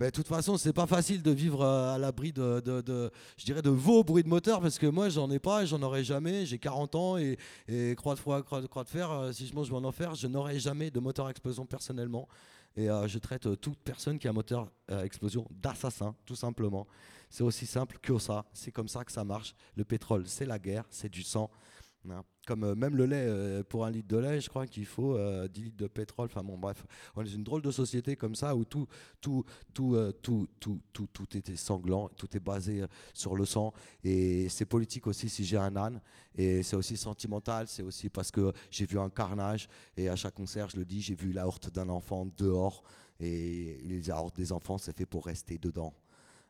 Mais de toute façon, c'est pas facile de vivre euh, à l'abri de, de, je dirais, de vos bruits de moteur parce que moi, j'en ai pas et j'en aurai jamais. J'ai 40 ans et, et croix de foi, croix, de fer, si je mange mon enfer, je n'aurai jamais de moteur explosion personnellement. Et je traite toute personne qui a un moteur explosion d'assassin, tout simplement. C'est aussi simple que ça. C'est comme ça que ça marche. Le pétrole, c'est la guerre, c'est du sang. Hein. Comme euh, même le lait, euh, pour un litre de lait, je crois qu'il faut 10 euh, litres de pétrole. Enfin bon, bref, on est une drôle de société comme ça où tout, tout, tout, tout, tout, tout, tout était sanglant, tout est basé sur le sang. Et c'est politique aussi si j'ai un âne. Et c'est aussi sentimental, c'est aussi parce que j'ai vu un carnage. Et à chaque concert, je le dis, j'ai vu la horte d'un enfant dehors. Et les hortes des enfants, c'est fait pour rester dedans.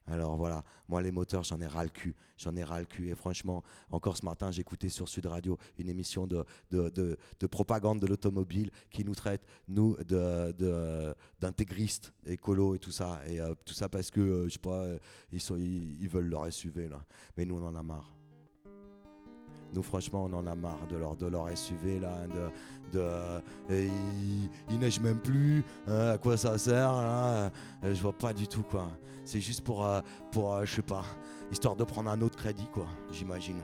Alors voilà, moi les moteurs, j'en ai ras le cul. J'en ai ras le cul. Et franchement, encore ce matin, j'écoutais sur Sud Radio une émission de, de, propagande de l'automobile qui nous traite, nous, d'intégristes, écolos et tout ça. Et euh, tout ça parce que, euh, je sais pas, euh, ils, sont, ils, veulent leur SUV, là. Mais nous, on en a marre. Nous, franchement, on en a marre de leur, de SUV, là. De, de, il, neige même plus. Hein, à quoi ça sert, là Je vois pas du tout, quoi. C'est juste pour, euh, pour euh, je sais pas, histoire de prendre un autre crédit, quoi, j'imagine.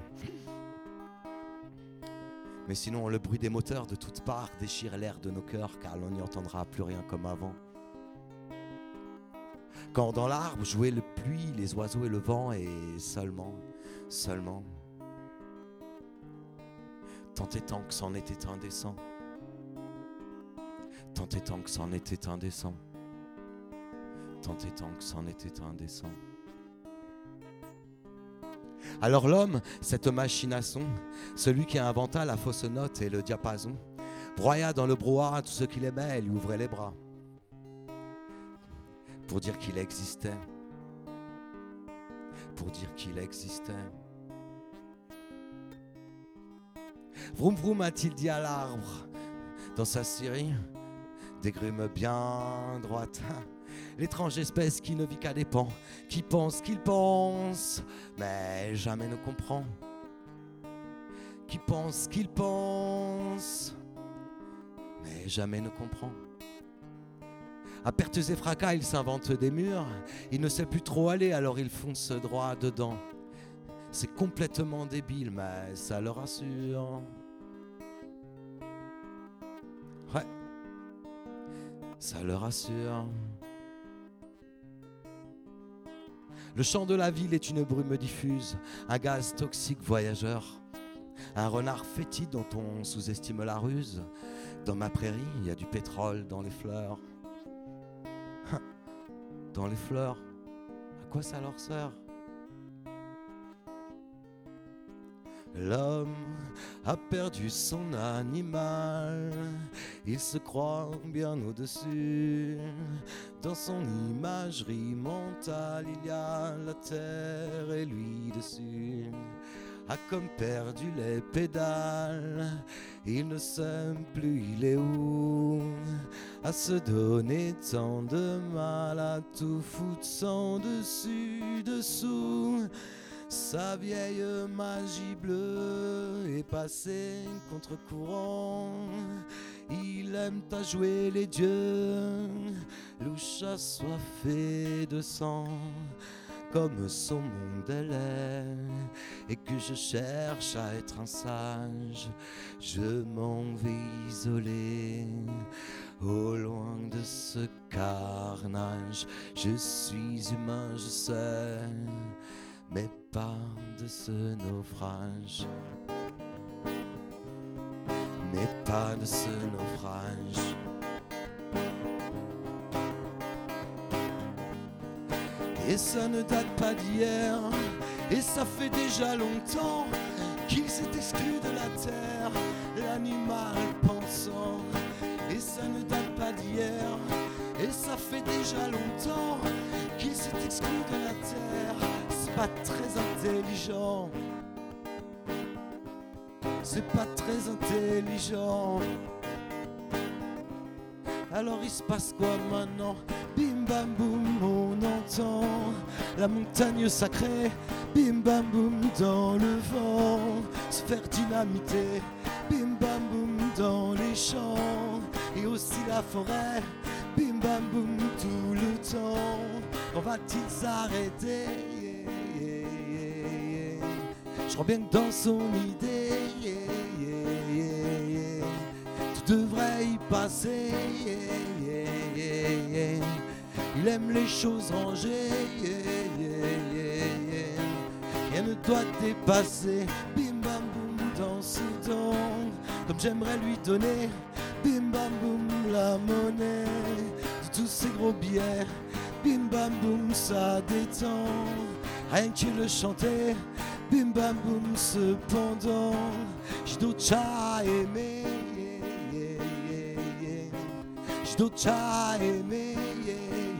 Mais sinon, le bruit des moteurs de toutes parts déchire l'air de nos cœurs, car l'on n'y entendra plus rien comme avant. Quand dans l'arbre jouait le pluie, les oiseaux et le vent, et seulement, seulement, tant et tant que c'en était indécent, tant et tant que c'en était indécent tant et tant que c'en était indécent. Alors l'homme, cette machine à son, celui qui inventa la fausse note et le diapason, broya dans le brouhaha tout ce qu'il aimait et lui ouvrait les bras pour dire qu'il existait, pour dire qu'il existait. Vroom vroom a-t-il dit à l'arbre dans sa scierie, des grumes bien droites l'étrange espèce qui ne vit qu'à dépens, qui pense qu'il pense, mais jamais ne comprend. Qui pense qu'il pense, mais jamais ne comprend. À pertes et fracas, il s'invente des murs, il ne sait plus trop aller, alors il fonce droit dedans. C'est complètement débile, mais ça le rassure. Ouais, ça le rassure. Le chant de la ville est une brume diffuse, un gaz toxique voyageur, un renard fétide dont on sous-estime la ruse. Dans ma prairie, il y a du pétrole dans les fleurs. Dans les fleurs, à quoi ça leur sert? L'homme a perdu son animal, il se croit bien au-dessus. Dans son imagerie mentale, il y a la terre et lui dessus. A comme perdu les pédales, il ne sait plus il est où. À se donner tant de mal, à tout foutre sans dessus, dessous. Sa vieille magie bleue est passée contre courant. Il s'aiment à jouer les dieux, louche assoiffé de sang, comme son monde elle est, et que je cherche à être un sage, je m'en vais isoler. Au loin de ce carnage, je suis humain, je sais, pas de ce naufrage mais pas de ce naufrage. Et ça ne date pas d'hier, et ça fait déjà longtemps qu'il s'est exclu de la terre, l'animal pensant. Et ça ne date pas d'hier, et ça fait déjà longtemps qu'il s'est exclu de la terre. Pas très intelligent c'est pas très intelligent. Alors il se passe quoi maintenant? Bim bam boum, on entend la montagne sacrée. Bim bam boum dans le vent, se faire dynamiter. Bim bam boum dans les champs et aussi la forêt. Bim bam boum tout le temps. On va-t-il s'arrêter? Je crois bien que dans son idée devrait y passer. Il aime les choses rangées. Rien ne doit dépasser. Bim bam boum dans ce temps. Comme j'aimerais lui donner. Bim bam boum la monnaie de tous ces gros billets. Bim bam boum ça détend. Rien que le chanter. Bim bam boum cependant. À aimer.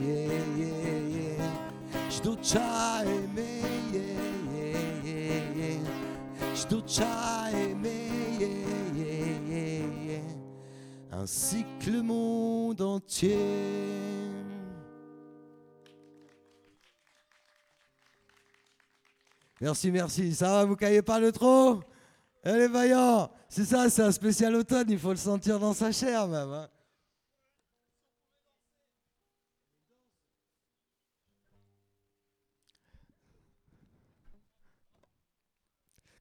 Yeah, yeah, yeah, dois aimer, aimer, ainsi que le monde entier. Merci, merci. Ça va, vous caillez pas le trop Allez, vaillant C'est ça, c'est un spécial automne, il faut le sentir dans sa chair même. Hein.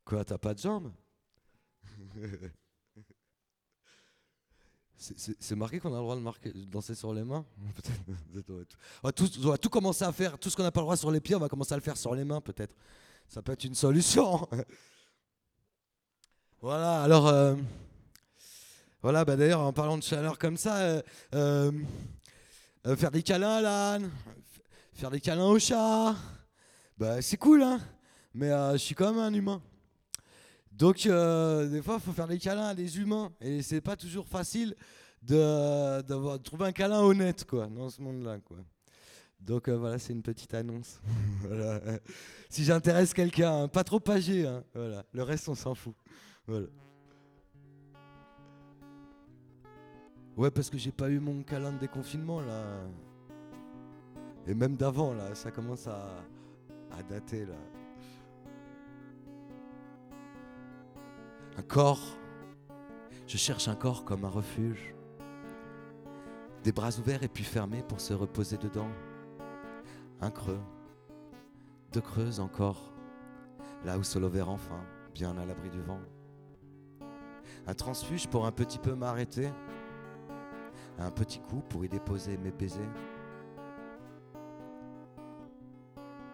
Quoi, t'as pas de jambes C'est marqué qu'on a le droit de marquer, danser sur les mains on va tout commencer à faire, tout ce qu'on n'a pas le droit sur les pieds, on va commencer à le faire sur les mains peut-être. Ça peut être une solution. voilà, alors... Euh, voilà, bah d'ailleurs, en parlant de chaleur comme ça, euh, euh, faire des câlins à l'âne, faire des câlins au chat, bah c'est cool, hein mais je suis quand même un humain. Donc, des fois, il faut faire des câlins à des humains. Et c'est pas toujours facile de, trouver un câlin honnête, quoi, dans ce monde-là, quoi. Donc euh, voilà, c'est une petite annonce. Si j'intéresse quelqu'un, hein, pas trop âgé, hein, voilà. Le reste, on s'en fout. Ouais, parce que j'ai pas eu mon câlin de déconfinement là. Et même d'avant là, ça commence à, à dater là. Un corps. Je cherche un corps comme un refuge. Des bras ouverts et puis fermés pour se reposer dedans. Un creux. Deux creuses encore. Là où se lever enfin, bien à l'abri du vent. Un transfuge pour un petit peu m'arrêter. Un petit coup pour y déposer mes baisers.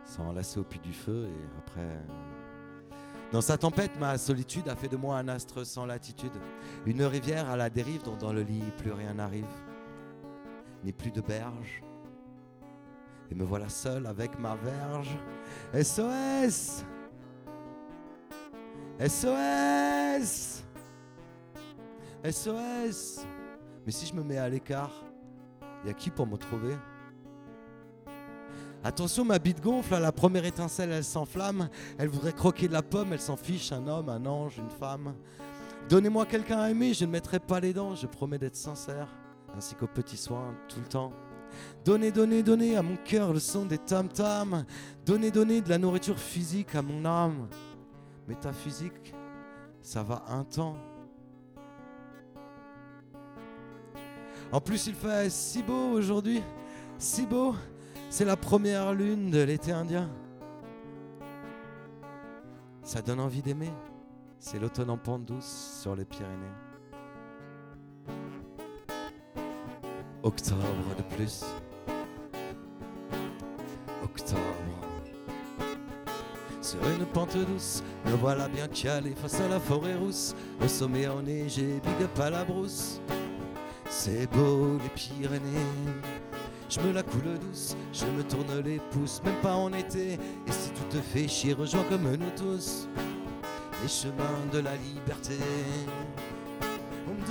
Sans lasser au puits du feu et après dans sa tempête, ma solitude a fait de moi un astre sans latitude, une rivière à la dérive dont dans le lit plus rien n'arrive, ni plus de berge. Et me voilà seul avec ma verge. SOS SOS SOS Mais si je me mets à l'écart, y a qui pour me trouver? Attention, ma bite gonfle, à la première étincelle, elle s'enflamme. Elle voudrait croquer de la pomme, elle s'en fiche, un homme, un ange, une femme. Donnez-moi quelqu'un à aimer, je ne mettrai pas les dents, je promets d'être sincère, ainsi qu'aux petits soins, tout le temps. Donnez, donnez, donnez à mon cœur le son des tam-tams. Donnez, donnez de la nourriture physique à mon âme. Métaphysique, ça va un temps. En plus, il fait si beau aujourd'hui. Si beau. C'est la première lune de l'été indien. Ça donne envie d'aimer. C'est l'automne en pente douce sur les Pyrénées. Octobre de plus. Octobre. Sur une pente douce, me voilà bien calé face à la forêt rousse. Au sommet enneigé, big up à la brousse. C'est beau les Pyrénées. Je me la coule douce, je me tourne les pouces, même pas en été. Et si tout te fait chier, rejoins comme nous tous les chemins de la liberté.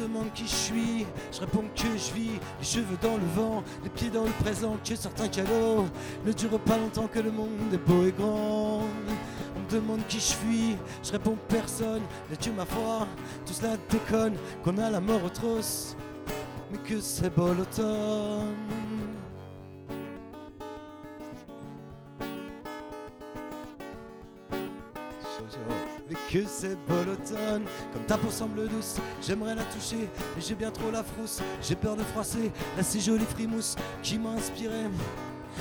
Demande qui je suis, je réponds que je vis, les cheveux dans le vent, les pieds dans le présent, que certains cadeaux ne durent pas longtemps que le monde est beau et grand. On me demande qui je suis, je réponds personne, mais tu ma foi, tout cela déconne, qu'on a la mort trousses, mais que c'est beau l'automne. Que c'est beau l'automne, comme ta peau semble douce, j'aimerais la toucher, mais j'ai bien trop la frousse, j'ai peur de froisser la si jolie frimousse qui m'a inspiré.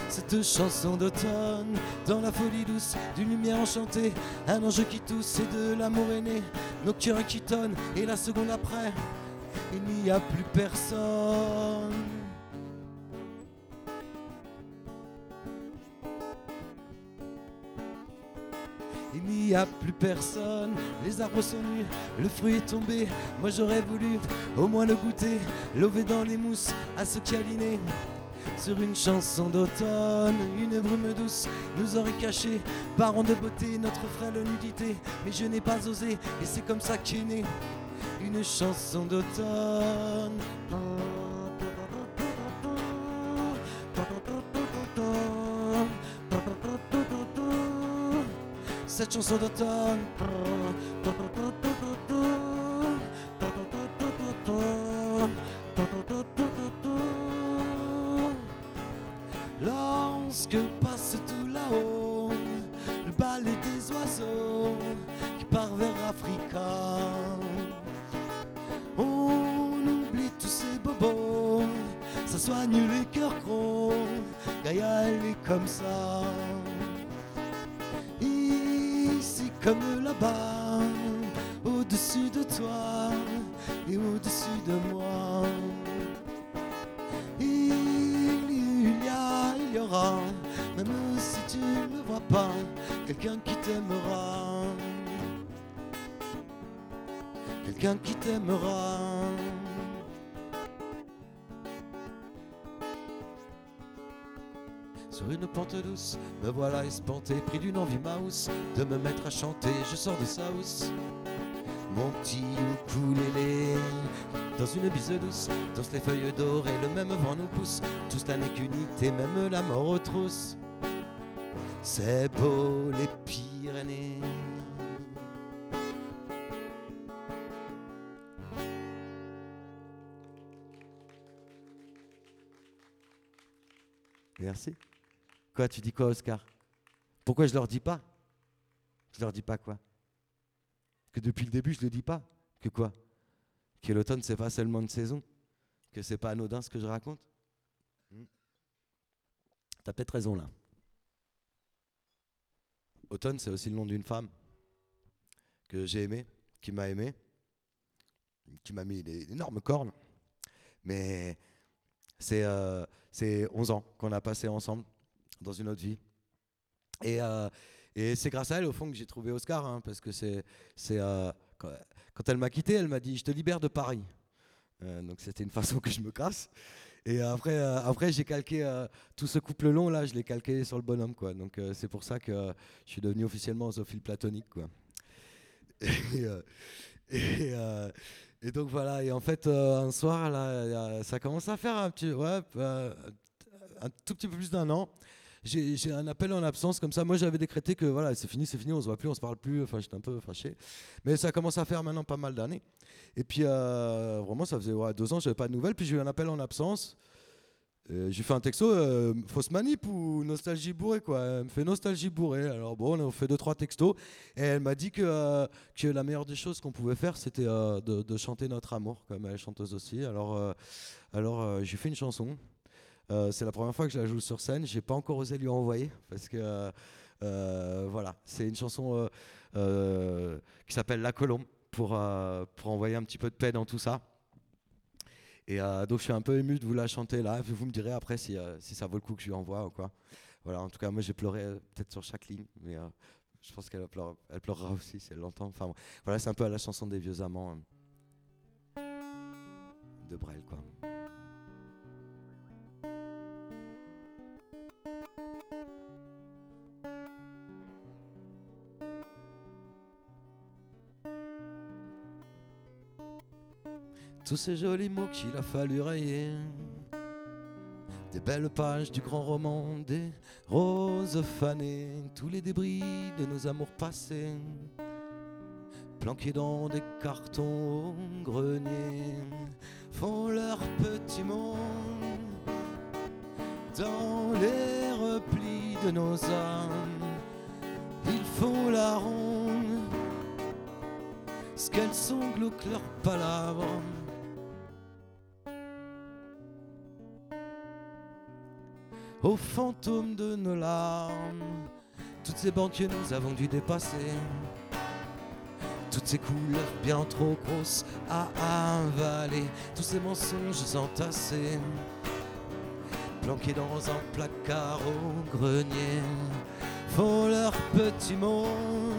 Cette chanson d'automne, dans la folie douce d'une lumière enchantée, un ange qui tousse et de l'amour aîné, nos cœurs qui tonnent, et la seconde après, il n'y a plus personne. Il n'y a plus personne, les arbres sont nus, le fruit est tombé. Moi j'aurais voulu au moins le goûter, lever dans les mousses à se câliner. Sur une chanson d'automne, une brume douce nous aurait caché, parents de beauté, notre frêle nudité. Mais je n'ai pas osé, et c'est comme ça qu'est née une chanson d'automne. Cette chanson d'automne. Lorsque passe tout là-haut, le balai des oiseaux qui part vers Africa. On oublie tous ces bobos, ça soigne les cœurs gros. Gaïa, elle est comme ça. Comme là-bas, au-dessus de toi et au-dessus de moi. Il y a, il y aura, même si tu ne vois pas, quelqu'un qui t'aimera. Quelqu'un qui t'aimera. Sur une pente douce, me voilà espanté, pris d'une envie mouse de me mettre à chanter. Je sors de sa housse. Mon petit ukulélé Dans une bise douce, dansent les feuilles dorées Le même vent nous pousse, tous la n'est qu'unité Même la mort aux trousses C'est beau les Pyrénées Merci. Tu dis quoi, Oscar? Pourquoi je leur dis pas? Je leur dis pas quoi? Que depuis le début, je le dis pas. Que quoi? Que l'automne, c'est pas seulement une saison. Que c'est pas anodin ce que je raconte. Hmm. T'as peut-être raison là. Automne, c'est aussi le nom d'une femme que j'ai aimée, qui m'a aimé, qui m'a mis des énormes cornes. Mais c'est euh, c'est 11 ans qu'on a passé ensemble dans une autre vie. Et, euh, et c'est grâce à elle, au fond, que j'ai trouvé Oscar, hein, parce que c'est, euh, quand, elle m'a quitté, elle m'a dit Je te libère de Paris. Euh, donc c'était une façon que je me casse. Et après, après j'ai calqué tout ce couple long là, je l'ai calqué sur le bonhomme quoi. Donc c'est pour ça que je suis devenu officiellement zoophile platonique quoi. Et, donc voilà. Et en fait, un soir ça commence à faire un petit, ouais, un tout petit peu plus d'un an. J'ai un appel en absence comme ça. Moi, j'avais décrété que voilà, c'est fini, c'est fini, on se voit plus, on se parle plus. Enfin, j'étais un peu fâché. Mais ça commence à faire maintenant pas mal d'années. Et puis, euh, vraiment, ça faisait ouais, deux ans, j'avais pas de nouvelles. Puis j'ai eu un appel en absence. J'ai fait un texto, euh, fausse manip ou nostalgie bourrée quoi. Elle me fait nostalgie bourrée. Alors bon, on fait deux trois textos et elle m'a dit que, euh, que la meilleure des choses qu'on pouvait faire, c'était de, de, chanter notre amour, comme elle est chanteuse aussi. Alors, alors j'ai fait une chanson. C'est la première fois que je la joue sur scène. J'ai pas encore osé lui envoyer parce que voilà, c'est une chanson qui s'appelle La Colombe pour pour envoyer un petit peu de paix dans tout ça. Et euh, donc je suis un peu ému de vous la chanter là. Vous me direz après si, euh, si ça vaut le coup que je lui envoie ou quoi. Voilà, en tout cas, moi j'ai pleuré euh, peut-être sur chaque ligne, mais je pense qu'elle pleure, elle pleurera aussi si elle l'entend. Enfin voilà, c'est un peu à la chanson des vieux amants de Brel quoi. Tous ces jolis mots qu'il a fallu rayer. Des belles pages du grand roman, des roses fanées, tous les débris de nos amours passés, planqués dans des cartons au grenier, font leur petit monde dans les replis de nos âmes. Ils font la ronde, ce qu'elles sont glauques leurs palabres. Aux fantômes de nos larmes. Toutes ces banques que nous avons dû dépasser, toutes ces couleurs bien trop grosses à avaler, tous ces mensonges entassés, planqués dans un placard au grenier, font leur petit monde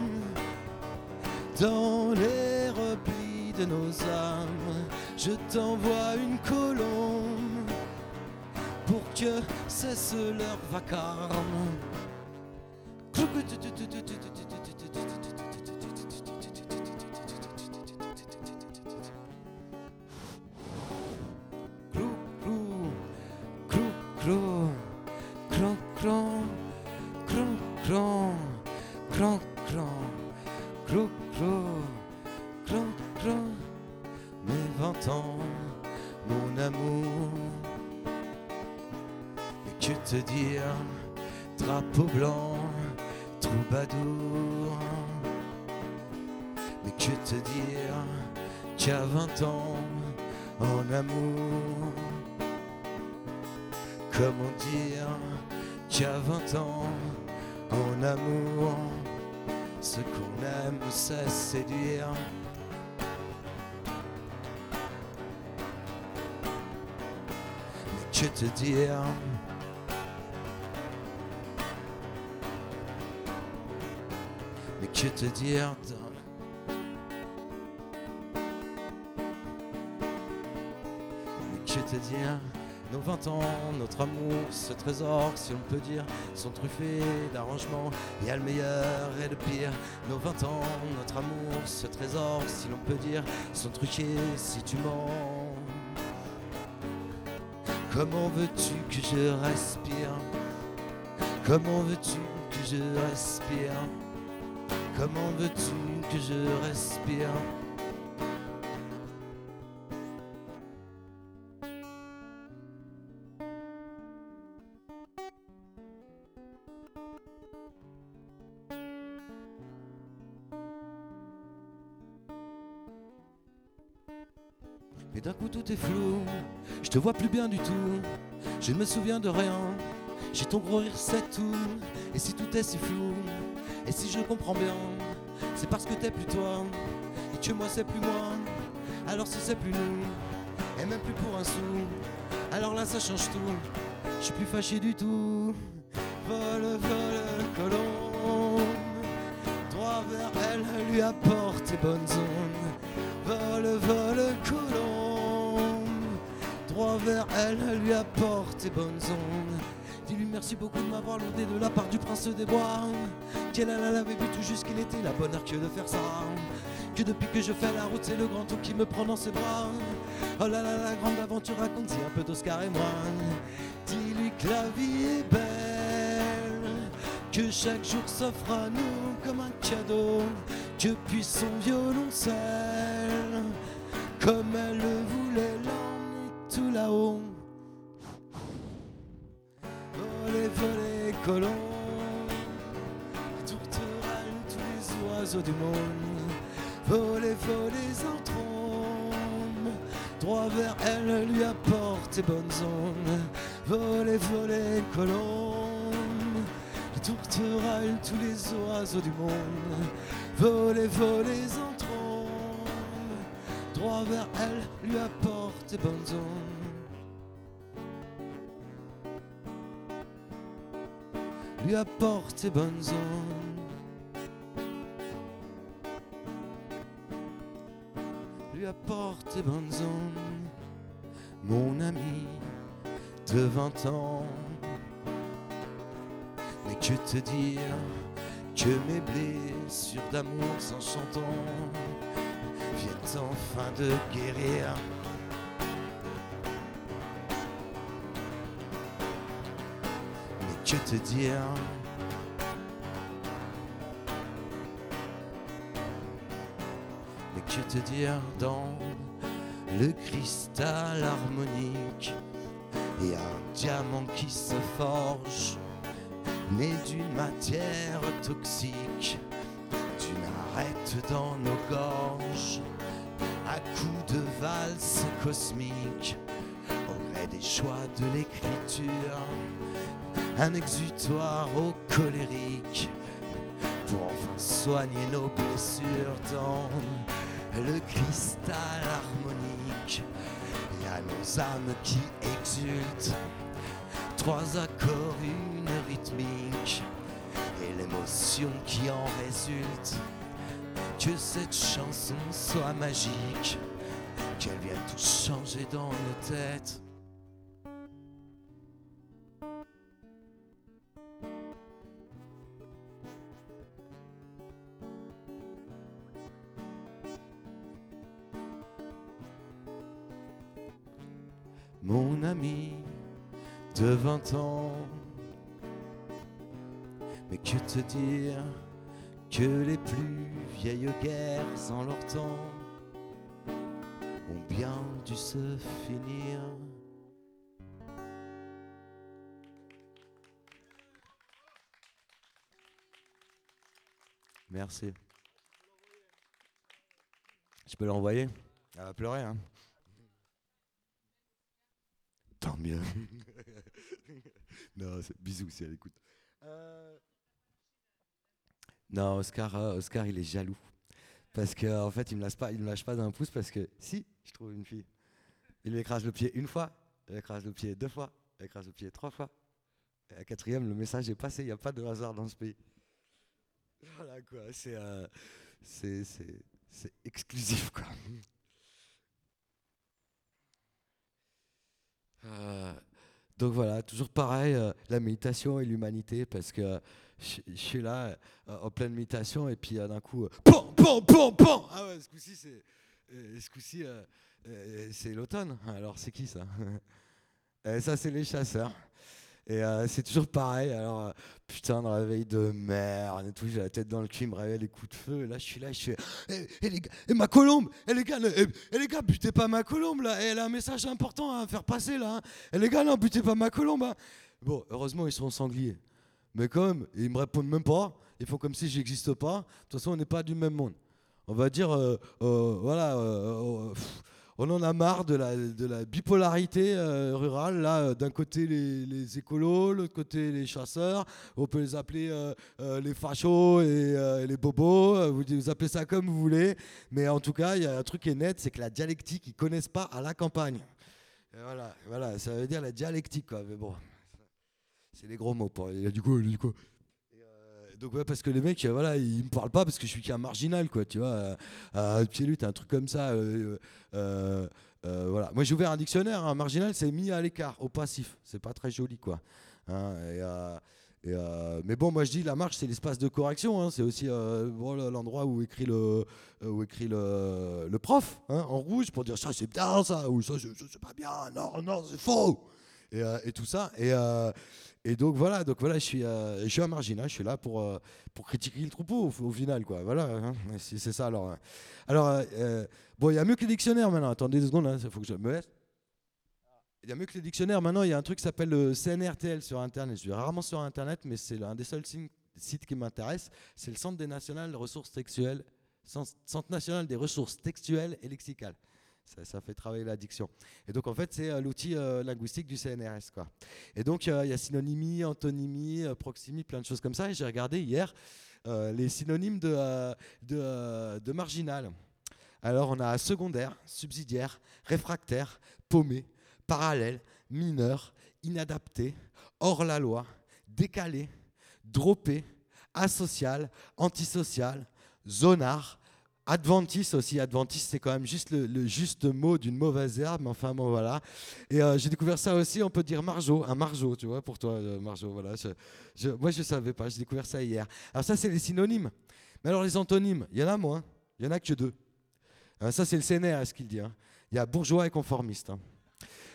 dans les replis de nos âmes. Je t'envoie une colombe cesse leur vacarme. Si on peut dire, sont truffés d'arrangements. Il y a le meilleur et le pire. Nos 20 ans, notre amour, ce trésor, si l'on peut dire, sont truqués si tu mens. Comment veux-tu que je respire? Comment veux-tu que je respire? Comment veux-tu que je respire? D'un coup tout est flou, je te vois plus bien du tout, je ne me souviens de rien, j'ai ton gros rire c'est tout, et si tout est si flou, et si je comprends bien, c'est parce que t'es plus toi. Et que moi c'est plus moi. Alors si c'est plus nous, et même plus pour un sou, alors là ça change tout. Je suis plus fâché du tout. Vole, vole, colombe, droit vers elle, lui apporte tes bonnes ondes. Vole, vole, colombe, droit vers elle, lui apporte tes bonnes ondes. Dis-lui merci beaucoup de m'avoir lourdé de la part du prince des bois. Qu'elle avait vu tout juste qu'il était la bonne heure que de faire ça. Que depuis que je fais la route, c'est le grand tout qui me prend dans ses bras. Oh là là, la grande aventure raconte un peu d'Oscar et moi. Dis-lui que la vie est belle. Que chaque jour s'offre à nous comme un cadeau. Que puis son violoncelle, comme elle le voulait, l'emmener tout là-haut. Volez, volez, colons, tourterelles, tous les oiseaux du monde. Volez, volez, en trombe, droit vers elle lui apporte bonne zone. Volez, volez, colons, tourterelles, tous les oiseaux du monde. Volez, volez, en droit vers elle lui apporte bonnes ondes. lui apporte bonnes ondes. Lui apporte bonnes ondes. Mon ami de 20 ans. Mais que te dire que mes blessures d'amour s'enchantant enfin de guérir. que te dire? Mais que te dire dans le cristal harmonique? Et un diamant qui se forge, né d'une matière toxique, d'une arête dans nos gorges, à coups de valse cosmique, aurait des choix de l'écriture un exutoire au colérique pour enfin soigner nos blessures dans le cristal harmonique. Il y a nos âmes qui exultent, trois accords, une rythmique et l'émotion qui en résulte. Que cette chanson soit magique, qu'elle vienne tout changer dans nos têtes. mon ami de 20 ans. Mais que te dire que les plus vieilles guerres en leur temps ont bien dû se finir. Merci. Je peux l'envoyer? Elle va pleurer, hein Tant mieux. non, bisous si elle écoute. Euh, non, Oscar, euh, Oscar, il est jaloux. Parce qu'en en fait, il ne me lâche pas, il me lâche pas d'un pouce parce que si, je trouve une fille. Il lui écrase le pied une fois, il écrase le pied deux fois, il écrase le pied trois fois. Et à quatrième, le message est passé, il n'y a pas de hasard dans ce pays. Voilà quoi, c'est euh, exclusif quoi. Euh, donc voilà, toujours pareil, euh, la méditation et l'humanité, parce que je, suis là euh, en pleine méditation et puis d'un coup, pom, pom, pom, pom Ah ouais, ce coup-ci, c'est, ce coup-ci, c'est l'automne. Alors c'est qui ça? Et Ça, c'est les chasseurs. Et euh, c'est toujours pareil. Alors, euh, putain, de réveil de merde et tout. J'ai la tête dans le cul, me réveille les coups de feu. là, je suis là, je fais. Eh, eh, les gars, et ma colombe Et les gars, eh, les gars, butez pas ma colombe là. elle a un message important à faire passer là. Et les gars, non, butez pas ma colombe. Hein. Bon, heureusement, ils sont sangliers. Mais comme ils me répondent même pas, ils font comme si j'existe pas. De toute façon, on n'est pas du même monde. On va dire, euh, voilà on en a marre de la, bipolarité euh, rurale. Là, euh, d'un côté les, les écolos, l'autre côté les chasseurs. On peut les appeler euh, les fachos et les bobos. Vous, appelez ça comme vous voulez. Mais en tout cas, il y a un truc qui est net, c'est que la dialectique, ils connaissent pas à la campagne. voilà, voilà, ça veut dire la dialectique, quoi. Mais bon, c'est les gros mots. Pour, il a du coup, du coup donc ouais, parce que les mecs, voilà, ils me parlent pas parce que je suis qu'un marginal, quoi, tu vois. À, pied lutte, un truc comme ça. Euh, euh, euh, voilà. Moi, j'ai ouvert un dictionnaire. Un marginal, c'est mis à l'écart, au passif. C'est pas très joli, quoi. Hein, mais bon, moi je dis la marche, c'est l'espace de correction. Hein. c'est aussi l'endroit où écrit le, où écrit le prof hein, en rouge pour dire ça c'est bien ça ou ça c'est pas bien. Non, non, c'est faux. Et, et, tout ça. Et, et donc voilà, donc voilà, je suis, euh, je suis je suis là pour, euh, pour critiquer le troupeau au, final, quoi. Voilà, hein, c'est ça alors. Hein. Alors, euh, bon, il y a mieux que les dictionnaires maintenant. Attendez deux secondes, il hein, faut que je me laisse. Il y a mieux que les dictionnaires maintenant. Il y a un truc qui s'appelle le CNRTL sur Internet. Je suis rarement sur Internet, mais c'est un des seuls signes site qui m'intéresse, c'est le Centre des ressources textuelles, Centre national des ressources textuelles et lexicales. Ça, fait travailler l'addiction. Et donc, en fait, c'est euh, l'outil euh, linguistique du CNRS. Quoi. Et donc, il y a synonymie, antonymie, proximie, plein de choses comme ça. Et j'ai regardé hier les synonymes de, de, marginal. Alors, on a secondaire, subsidiaire, réfractaire, paumé, parallèle, mineur, inadapté, hors la loi, décalé, droppé, asocial, antisocial, zonard, adventiste aussi. Adventiste, c'est quand même juste le, juste mot d'une mauvaise herbe, mais enfin bon, voilà. Et euh, j'ai découvert ça aussi, on peut dire margeau, un margeau, tu vois, pour toi, euh, margeau, voilà. moi, je ne savais pas, j'ai découvert ça hier. Alors ça, c'est les synonymes. Mais alors les antonymes, il y en a moins, il y en a que deux. Euh, ça, c'est le CNR, ce qu'il dit. Hein. Il y a bourgeois et conformiste. Hein.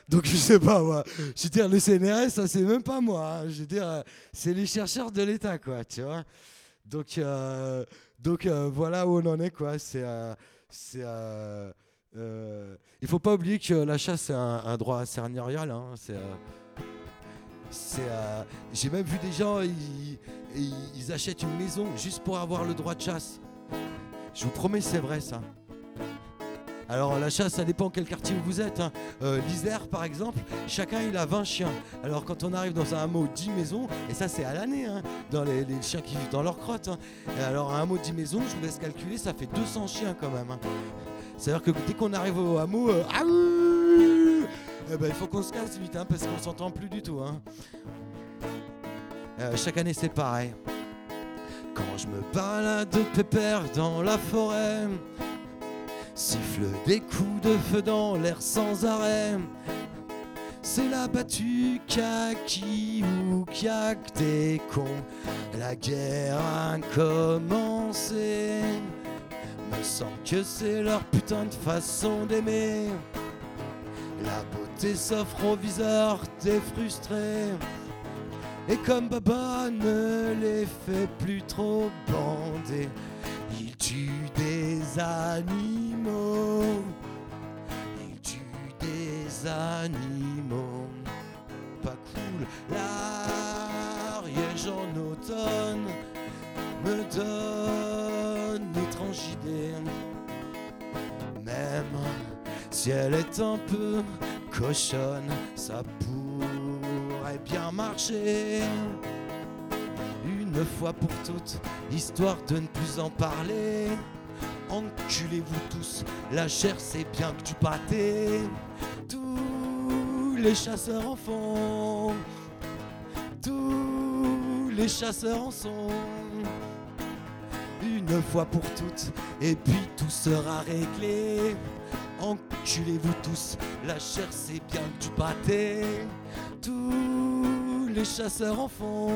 Donc je sais pas moi. Je veux dire le CNRS, ça c'est même pas moi. Hein. Je veux dire, euh, c'est les chercheurs de l'État quoi, tu vois. Donc donc euh, voilà où on en est quoi. C'est c'est il faut pas oublier que la chasse c'est un, droit seigneurial. Hein. C'est c'est j'ai même vu des gens ils, ils achètent une maison juste pour avoir le droit de chasse. Je vous promets c'est vrai ça. Alors la chasse, ça dépend quel quartier vous êtes. Hein. Euh, L'Isère, par exemple, chacun il a 20 chiens. Alors quand on arrive dans un hameau 10 maisons, et ça c'est à l'année, hein, dans les, chiens qui vivent dans leur crotte. Hein. Alors un hameau 10 maisons, je vous laisse calculer, ça fait 200 chiens quand même. C'est-à-dire que dès qu'on arrive au hameau, euh, ah eh ben, il faut qu'on se casse vite parce qu'on s'entend plus du tout. Euh, chaque année c'est pareil. Quand je me balade pépère dans la forêt, siffle des coups de feu dans l'air sans arrêt. C'est la battue kaki ou kiak des cons. La guerre a commencé. Me semble que c'est leur putain de façon d'aimer. La beauté s'offre au viseur des frustrés. Et comme Baba ne les fait plus trop bander, il tue des animaux. Il tue des animaux. Pas cool. L'Ariège en automne me donne étrange idée. Même si elle est un peu cochonne, ça pourrait bien marcher une fois pour toutes, histoire de ne plus en parler. Enculez-vous tous, la chair c'est bien que du pâté. Tous les chasseurs en font, tous les chasseurs en sont. Une fois pour toutes, et puis tout sera réglé. Enculez-vous tous, la chair c'est bien que du pâté. Tous les chasseurs en font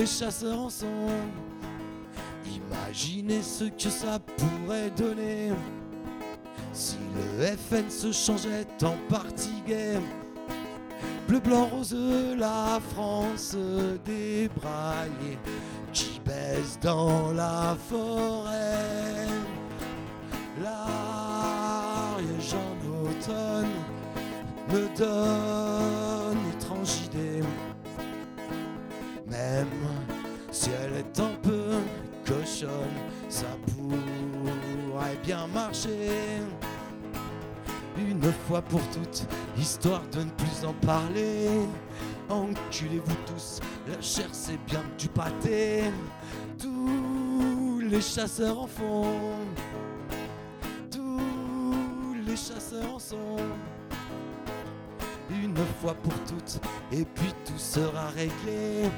les chasseurs ensemble. Imaginez ce que ça pourrait donner si le FN se changeait en parti game. Bleu, blanc, rose, la France débraillée qui baisse dans la forêt. L'Ariège en automne me donne Si elle est un peu cochonne, ça pourrait bien marcher. Une fois pour toutes, histoire de ne plus en parler. Enculez-vous tous, la chair c'est bien du pâté. Tous les chasseurs en font. Tous les chasseurs en sont une fois pour toutes, et puis tout sera réglé.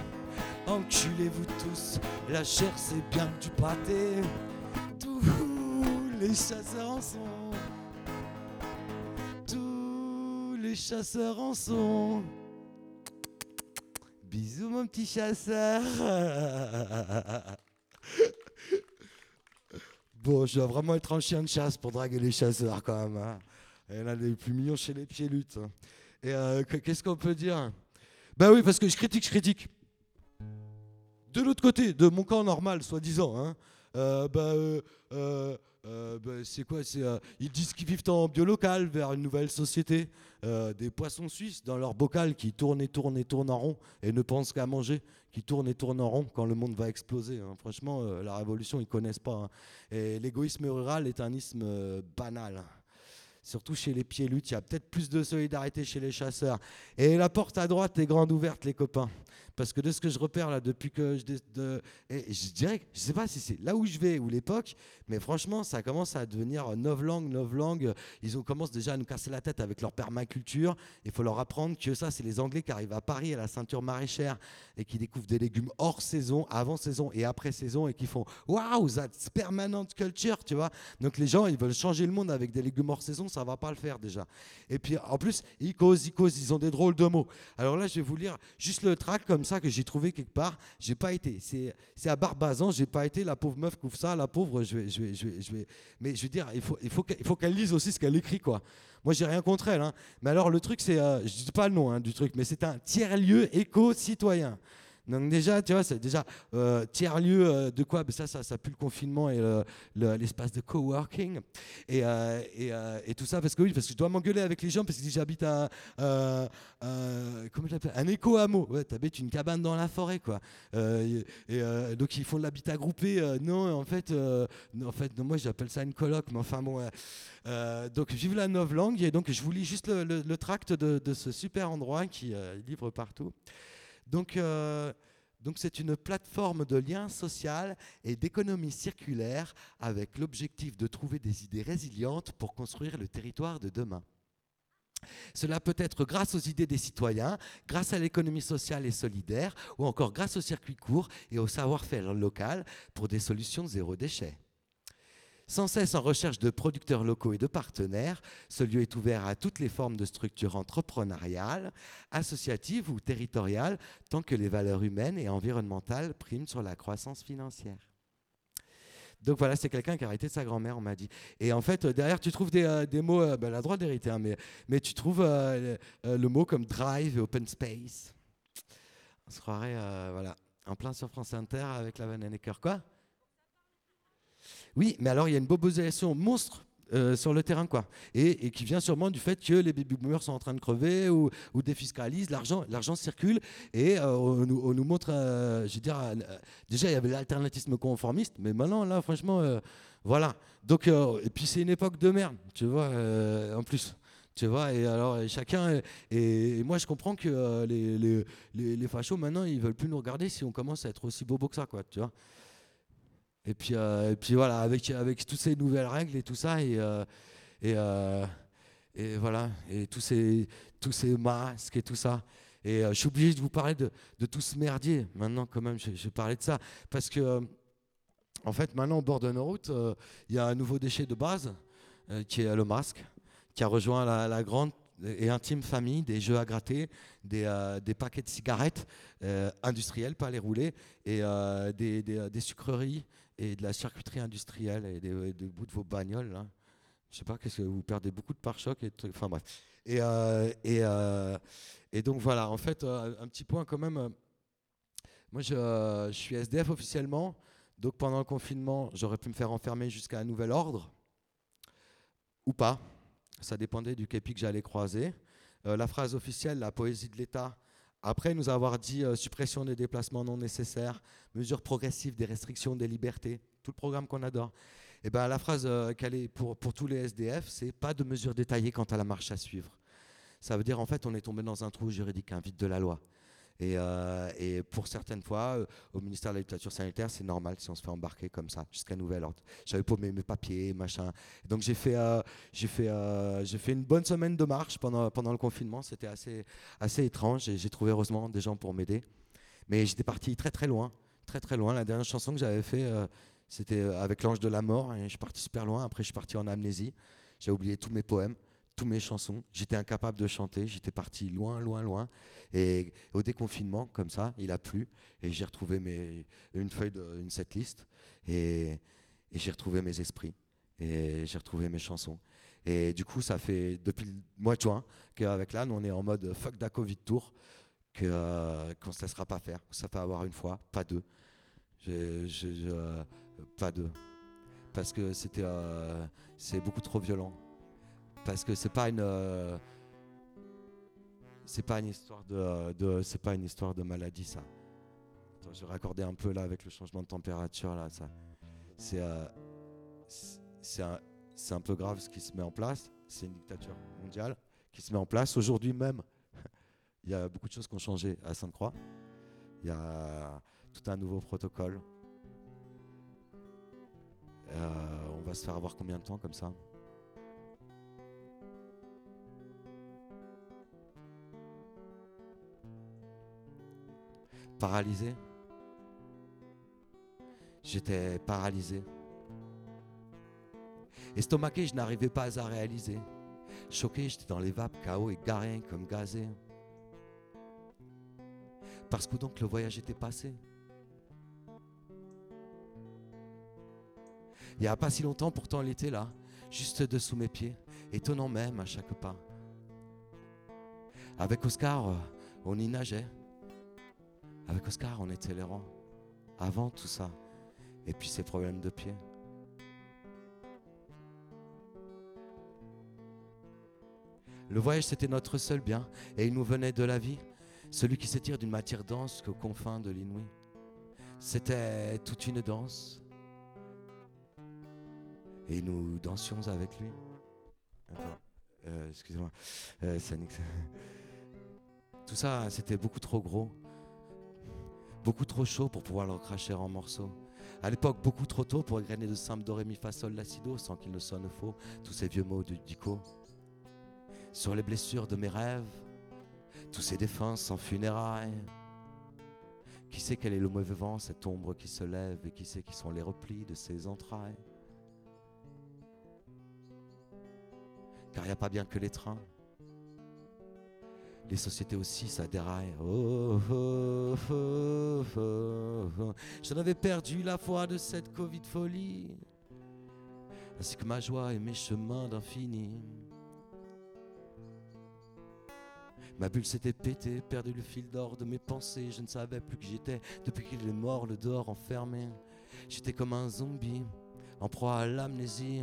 Enculez-vous tous, la chair c'est bien du pâté. Tous les chasseurs en sont. Tous les chasseurs en sont. Bisous mon petit chasseur. bon, je dois vraiment être un chien de chasse pour draguer les chasseurs quand même. Hein. En a des plus mignons chez les pieds luttes. Et euh, qu'est-ce qu'on peut dire? Ben oui, parce que je critique, je critique de l'autre côté, de mon camp normal, soi-disant, hein, euh, bah, euh, euh, bah, c'est quoi Ils disent qu'ils vivent en bio local vers une nouvelle société. des poissons suisses dans leur bocal qui tournent et tournent et tournent en rond et ne pensent qu'à manger, qui tournent et tournent en rond quand le monde va exploser. Hein. Franchement, la révolution, ils connaissent pas. Hein. Et l'égoïsme rural est un isme banal surtout chez les pieds luttes, il y a peut-être plus de solidarité chez les chasseurs. Et la porte à droite est grande ouverte, les copains. Parce que de ce que je repère là, depuis que je. Je dirais, je sais pas si c'est là où je vais ou l'époque, mais franchement, ça commence à devenir novlangue, novlangue. Ils ont commencé déjà à nous casser la tête avec leur permaculture. Il faut leur apprendre que ça, c'est les Anglais qui arrivent à Paris, à la ceinture maraîchère, et qui découvrent des légumes hors saison, avant saison et après saison, et qui font Waouh, that's permanent culture, tu vois. Donc les gens, ils veulent changer le monde avec des légumes hors saison, ça va pas le faire déjà. Et puis en plus, ils causent, ils causent, ils ont des drôles de mots. Alors là, je vais vous lire juste le track comme ça que j'ai trouvé quelque part. J'ai pas été. C'est à Barbazan, j'ai pas été. La pauvre meuf couvre ça, la pauvre, je vais, je vais, je vais, je vais. Mais je veux dire, il faut, il faut, il faut qu'elle lise aussi ce qu'elle écrit, quoi. Moi, j'ai rien contre elle. Hein. Mais alors, le truc, c'est, euh, je dis pas le nom hein, du truc, mais c'est un tiers-lieu éco-citoyen. Donc déjà, tu vois, déjà euh, tiers-lieu euh, de quoi ben Ça, ça, ça pue le confinement et l'espace de coworking et, euh, et, et, tout ça parce que oui, parce que je dois m'engueuler avec les gens parce que j'habite à comment je un éco-hameau. Ouais, t'habites une cabane dans la forêt, quoi. donc ils font de l'habitat groupé. non, en fait, en fait, non, moi j'appelle ça une coloc, mais enfin bon. donc vive la langue et donc je vous lis juste le, le, tract de, de, ce super endroit qui livre partout. Donc, euh, donc c'est une plateforme de lien social et d'économie circulaire avec l'objectif de trouver des idées résilientes pour construire le territoire de demain. Cela peut être grâce aux idées des citoyens, grâce à l'économie sociale et solidaire, ou encore grâce au circuit court et au savoir-faire local pour des solutions zéro déchet. Sans cesse en recherche de producteurs locaux et de partenaires, ce lieu est ouvert à toutes les formes de structures entrepreneuriales, associatives ou territoriales, tant que les valeurs humaines et environnementales priment sur la croissance financière. Donc voilà, c'est quelqu'un qui a arrêté de sa grand-mère, on m'a dit. Et en fait, derrière, tu trouves des, euh, mots, euh, ben, la droite d'hériter, hein, mais, mais tu trouves euh, le mot comme drive et open space. On se croirait, voilà, en plein sur France Inter avec la Van Quoi? Oui, mais alors il y a une boboisation monstre euh, sur le terrain, quoi. Et, qui vient sûrement du fait que les baby boomers sont en train de crever ou, défiscalisent, l'argent, l'argent circule et euh, on, nous, montre, euh, je veux dire, déjà il y avait l'alternatisme conformiste, mais maintenant là, franchement, voilà. Donc, et puis c'est une époque de merde, tu vois, en plus. Tu vois, et alors chacun. Et, moi, je comprends que les, fachos, maintenant, ils veulent plus nous regarder si on commence à être aussi bobo que ça, quoi, tu vois. Et puis, euh, et puis voilà, avec, avec toutes ces nouvelles règles et tout ça, et, euh, et, euh, et, voilà, et tous ces, tous ces masques et tout ça. Et je suis obligé de vous parler de, de, tout ce merdier maintenant, quand même, je, je parler de ça. Parce que, en fait, maintenant, au bord de nos routes, il y a un nouveau déchet de base qui est le masque, qui a rejoint la, grande et intime famille des jeux à gratter, des, des paquets de cigarettes industrielles, pas les rouler, et des, des, sucreries, et de la charcuterie industrielle et des, bouts de vos bagnoles. Là. Je sais pas, qu'est-ce que vous perdez beaucoup de pare-chocs et Enfin bref. Et, euh, euh, et, donc voilà, en fait, euh, un petit point quand même. moi, je, je, suis SDF officiellement. Donc pendant le confinement, j'aurais pu me faire enfermer jusqu'à un nouvel ordre. Ou pas. Ça dépendait du képi que j'allais croiser. la phrase officielle, la poésie de l'État, après nous avoir dit euh, suppression des déplacements non nécessaires, mesures progressives des restrictions des libertés, tout le programme qu'on adore, eh ben, la phrase euh, qu'elle est pour, pour tous les SDF, c'est pas de mesures détaillées quant à la marche à suivre. Ça veut dire en fait on est tombé dans un trou juridique, un vide de la loi. Euh, et, pour certaines fois, euh, au ministère de l'Agriculture sanitaire, c'est normal si on se fait embarquer comme ça, jusqu'à nouvel ordre. J'avais pas mes, papiers, machin. Donc j'ai fait, euh, une bonne semaine de marche pendant, le confinement. C'était assez, étrange j'ai trouvé heureusement des gens pour m'aider. Mais j'étais parti très très loin, très très loin. La dernière chanson que j'avais fait, c'était avec l'ange de la mort. Et je suis parti super loin. Après, je suis parti en amnésie. J'ai oublié tous mes poèmes tous mes chansons. J'étais incapable de chanter, j'étais parti loin, loin, loin. Et au déconfinement, comme ça, il a plu. Et j'ai retrouvé mes, une feuille, de, une setlist. Et, et j'ai retrouvé mes esprits. Et j'ai retrouvé mes chansons. Et du coup, ça fait depuis le mois de juin qu'avec l'âne, on est en mode fuck da Covid tour, qu'on euh, ne se laissera pas faire. Ça peut avoir une fois, pas deux. Je, je, pas deux. parce que c'était euh, c'est beaucoup trop violent. Parce que c'est pas une euh, c'est pas une histoire de, c'est pas une histoire de maladie ça. Attends, je vais raccorder un peu là avec le changement de température là ça. C'est euh, c'est un, un peu grave ce qui se met en place. C'est une dictature mondiale qui se met en place aujourd'hui même. Il y a beaucoup de choses qui ont changé à Sainte-Croix. Il y a tout un nouveau protocole. Euh, on va se faire avoir combien de temps comme ça? Paralysé J'étais paralysé. Estomaqué, je n'arrivais pas à réaliser. Choqué, j'étais dans les vapes, chaos et garé comme gazé. Parce que donc le voyage était passé. Il n'y a pas si longtemps, pourtant, il était là, juste dessous mes pieds, étonnant même à chaque pas. Avec Oscar, euh, on y nageait. Avec Oscar, on était les rois. Avant tout ça. Et puis ces problèmes de pied. Le voyage, c'était notre seul bien, et il nous venait de la vie, celui qui s'étire d'une matière dense qu'aux confins de l'inouï. C'était toute une danse, et nous dansions avec lui. Euh, excusez-moi, euh, Tout ça, c'était beaucoup trop gros, beaucoup trop chaud pour pouvoir le cracher en morceaux. À l'époque, beaucoup trop tôt pour égrener de simples do, ré, mi, fa, sol, la, sans qu'il ne sonne faux, tous ces vieux mots du dico. Sur les blessures de mes rêves, tous ces défenses en funérailles. Qui sait quel est le mauvais vent, cette ombre qui se lève, et qui sait qui sont les replis de ses entrailles Car il n'y a pas bien que les trains. Les sociétés aussi, ça déraille. Oh, oh, oh, J'en avais perdu la foi de cette Covid folie, ainsi que ma joie et mes chemins d'infini. Ma bulle s'était pétée, perdu le fil d'or de mes pensées. Je ne savais plus que j'étais depuis qu'il est mort, le dehors enfermé. J'étais comme un zombie, en proie à l'amnésie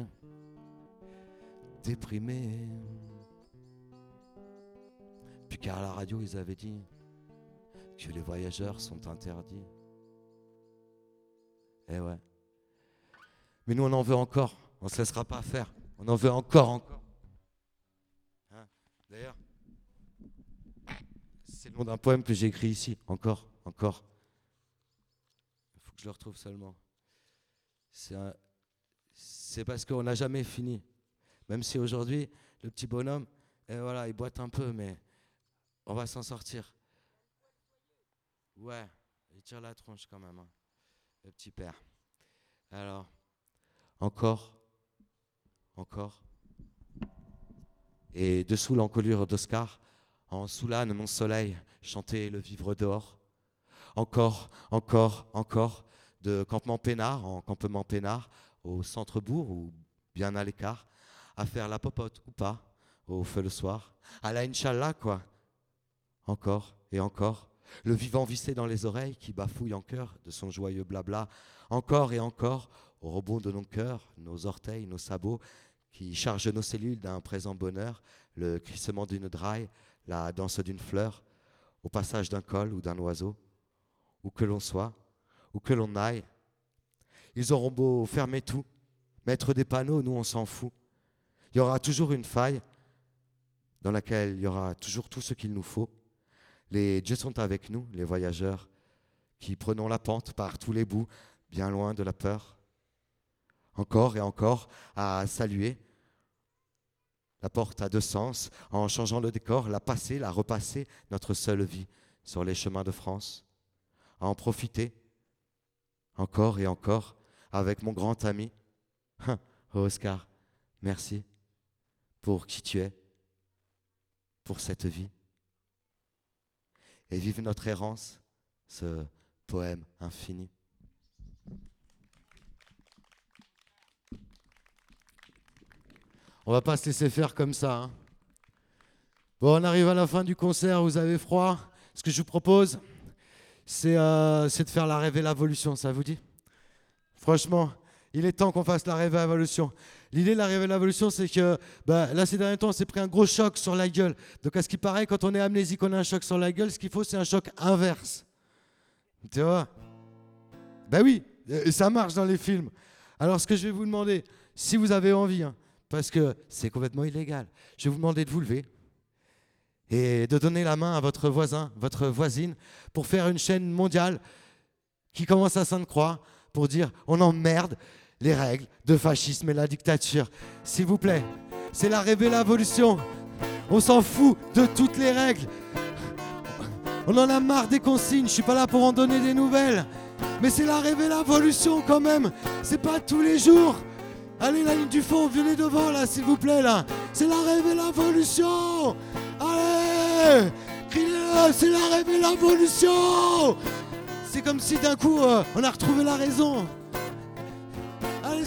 déprimé. Puis car à la radio, ils avaient dit que les voyageurs sont interdits. Eh ouais. Mais nous, on en veut encore. On ne se laissera pas faire. On en veut encore, encore. Hein? D'ailleurs, c'est le nom d'un poème que j'ai écrit ici. Encore, encore. Il faut que je le retrouve seulement. C'est parce qu'on n'a jamais fini. Même si aujourd'hui, le petit bonhomme, eh, voilà, il boite un peu, mais on va s'en sortir. Ouais, il tire la tronche quand même, hein, le petit père. Alors, encore, encore. Et dessous l'encolure d'Oscar, en soulane mon soleil, chanter le vivre dehors. Encore, encore, encore, de campement peinard en campement peinard, au centre-bourg ou bien à l'écart, à faire la popote ou pas au feu le soir. À la Inch'Allah, quoi. Encore et encore. Le vivant vissé dans les oreilles qui bafouille en cœur de son joyeux blabla. Encore et encore au rebond de nos cœurs, nos orteils, nos sabots qui chargent nos cellules d'un présent bonheur, le crissement d'une draille, la danse d'une fleur, au passage d'un col ou d'un oiseau, où que l'on soit, où que l'on aille. Ils auront beau fermer tout, mettre des panneaux, nous on s'en fout. Il y aura toujours une faille dans laquelle il y aura toujours tout ce qu'il nous faut. Les dieux sont avec nous, les voyageurs, qui prenons la pente par tous les bouts, bien loin de la peur. Encore et encore à saluer. La porte a deux sens. En changeant le décor, la passer, la repasser, notre seule vie sur les chemins de France. À en profiter, encore et encore, avec mon grand ami. Oh Oscar, merci pour qui tu es, pour cette vie. Et vive notre errance, ce poème infini. On va pas se laisser faire comme ça. Hein. Bon, on arrive à la fin du concert, vous avez froid. Ce que je vous propose, c'est euh, de faire la rêve et l'évolution, ça vous dit? Franchement, Il est temps qu'on fasse la révolution. L'idée de la révolution, c'est que bah, là, ces derniers temps, on s'est pris un gros choc sur la gueule. Donc, à ce qui paraît, quand on est amnésique, on a un choc sur la gueule. Ce qu'il faut, c'est un choc inverse. Tu vois? Ben oui, et ça marche dans les films. Alors, ce que je vais vous demander, si vous avez envie, hein, parce que c'est complètement illégal, je vais vous demander de vous lever et de donner la main à votre voisin, votre voisine, pour faire une chaîne mondiale qui commence à Sainte-Croix pour dire on emmerde les règles de fascisme et la dictature. S'il vous plaît, c'est la révolution. On s'en fout de toutes les règles. On en a marre des consignes, je suis pas là pour en donner des nouvelles. Mais c'est la révolution quand même. C'est pas tous les jours. Allez, la ligne du fond, venez devant là, s'il vous plaît là. C'est la révolution. Allez, criez-le, c'est la révolution. C'est comme si d'un coup, euh, on a retrouvé la raison.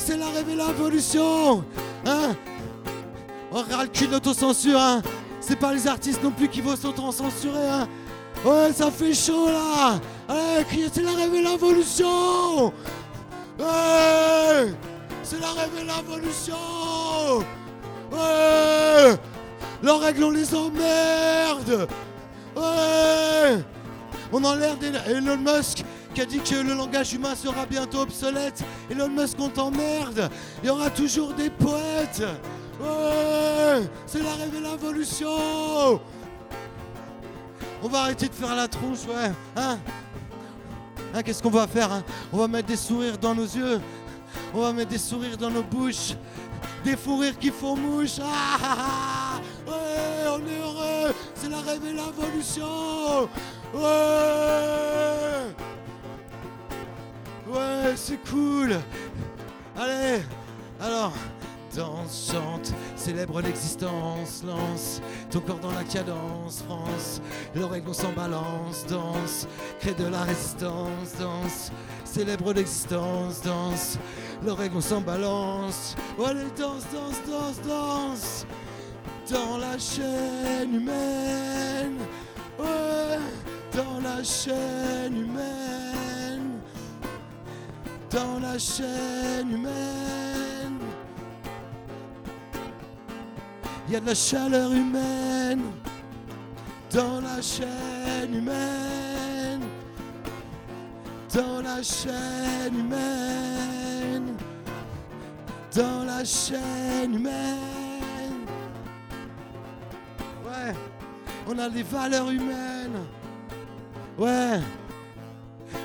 C'est la révolution. Hein. On recule l'autocensure, hein. C'est pas les artistes non plus qui vont s'auto-censurer, hein. Ouais, ça fait chaud là. Allez, c'est la révolution Ouais. C'est la révolution Ouais. Leurs règles, on les emmerde Ouais. On a l'air d'Elon Musk qui a dit que le langage humain sera bientôt obsolète. Elon Musk, on t'emmerde. Il y aura toujours des poètes. Ouais C'est la révolution on va arrêter de faire la tronche, ouais. Hein, hein Qu'est-ce qu'on va faire hein On va mettre des sourires dans nos yeux. On va mettre des sourires dans nos bouches. Des fous rires qui font mouche. Ah, ah, ah. ouais, on est heureux. C'est la l'évolution. Ouais. Ouais, c'est cool. Allez. Alors, danse, chante, célèbre l'existence, lance ton corps dans la cadence, France, l'oreille on s'en balance, danse, crée de la résistance, danse, célèbre l'existence, danse, l'oreille on s'en balance, oh, allez danse, danse, danse, danse, dans la chaîne humaine, ouais, dans la chaîne humaine, dans la chaîne humaine. Il y a de la chaleur humaine dans la chaîne humaine. Dans la chaîne humaine. Dans la chaîne humaine. Ouais, on a des valeurs humaines. Ouais.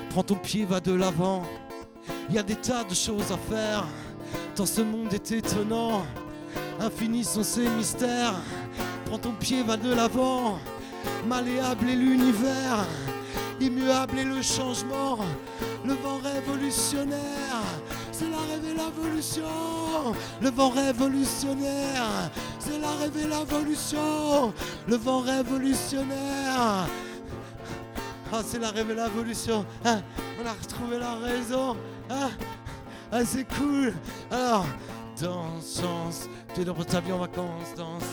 Prends ton pied, va de l'avant. Il y a des tas de choses à faire. Dans ce monde est étonnant. Infini sont ces mystères. Prends ton pied, va de l'avant. Malléable est l'univers. Immuable est le changement. Le vent révolutionnaire. C'est la l'évolution. Le vent révolutionnaire. C'est la l'évolution. Le vent révolutionnaire. Ah, c'est la l'évolution. Ah, on a retrouvé la raison. Ah, ah c'est cool. Alors, danse, chance, tu dans ta vie en vacances, danse,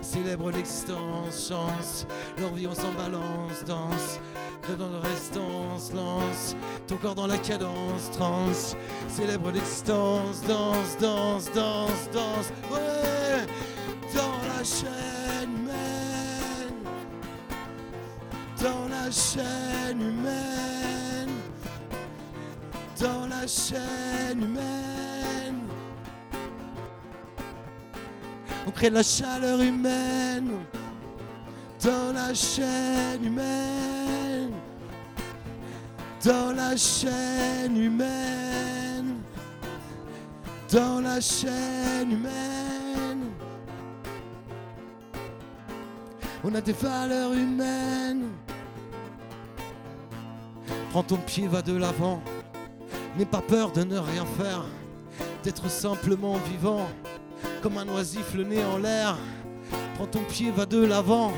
célèbre l'existence, chance, leur vie on s'en balance, danse, dans la restance, lance, ton corps dans la cadence, trans, célèbre l'existence, danse, danse, danse, danse, ouais, dans la chaîne humaine, dans la chaîne humaine, dans la chaîne humaine. On crée la chaleur humaine dans la chaîne humaine. Dans la chaîne humaine. Dans la chaîne humaine. On a des valeurs humaines. Prends ton pied, va de l'avant. N'aie pas peur de ne rien faire, d'être simplement vivant comme un oisif le nez en l'air. Prends ton pied, va de l'avant,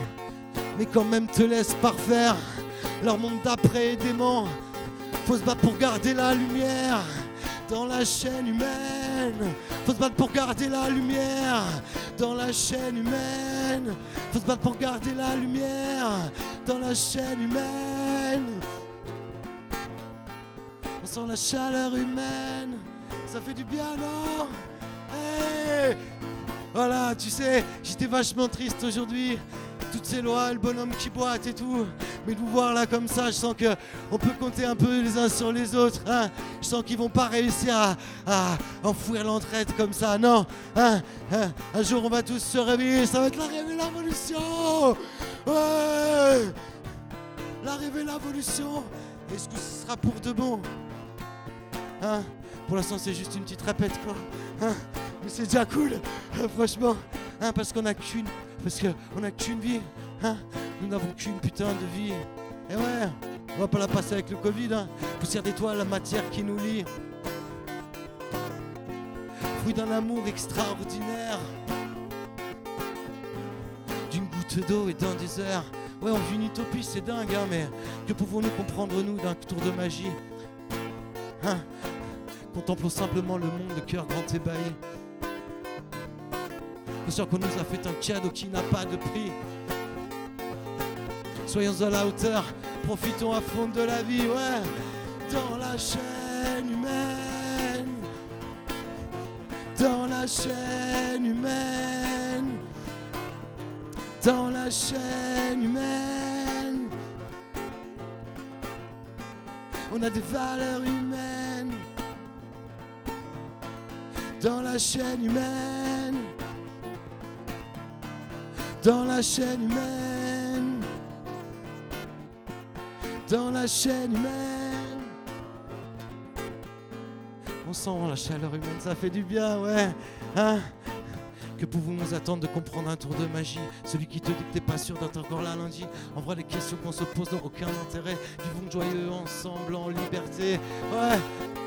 mais quand même te laisse parfaire. Leur monde d'après est dément. Faut se battre pour garder la lumière dans la chaîne humaine. Faut se battre pour garder la lumière dans la chaîne humaine. Faut se battre pour garder la lumière dans la chaîne humaine. Sent la chaleur humaine Ça fait du bien, non Hey Voilà, tu sais, j'étais vachement triste aujourd'hui. Toutes ces lois, le bonhomme qui boite et tout. Mais de vous voir là comme ça, je sens que on peut compter un peu les uns sur les autres. Hein je sens qu'ils vont pas réussir à, enfouir l'entraide comme ça. Non. Hein Hein un jour, on va tous se réveiller. Ça va être la révolution. Ouais. La révolution. Est-ce que ce sera pour de bon? Hein? Pour l'instant, c'est juste une petite répète, quoi. Hein? Mais c'est déjà cool, euh, franchement. Hein, parce qu'on a qu'une, parce qu'on a qu'une vie. Hein? Nous n'avons qu'une putain de vie. Et ouais, on va pas la passer avec le Covid. Hein Poussière d'étoiles, la matière qui nous lie. Fruit d'un amour extraordinaire. D'une goutte d'eau et d'un désert. Ouais, on vit une utopie, c'est dingue, hein, mais que pouvons-nous comprendre, nous, d'un tour de magie? Hein? Contemplons simplement le monde de cœur grand ébahi. sûr qu'on nous a fait un cadeau qui n'a pas de prix. Soyons à la hauteur, profitons à fond de la vie, ouais, dans la chaîne humaine, dans la chaîne humaine, dans la chaîne humaine. On a des valeurs humaines dans la chaîne humaine, dans la chaîne humaine, dans la chaîne humaine. On sent la chaleur humaine, ça fait du bien, ouais. Hein? Que pouvons-nous attendre de comprendre un tour de magie Celui qui te dit que t'es pas sûr d'être encore là lundi. En vrai, les questions qu'on se pose n'ont aucun intérêt. Vivons joyeux ensemble, en liberté. Ouais,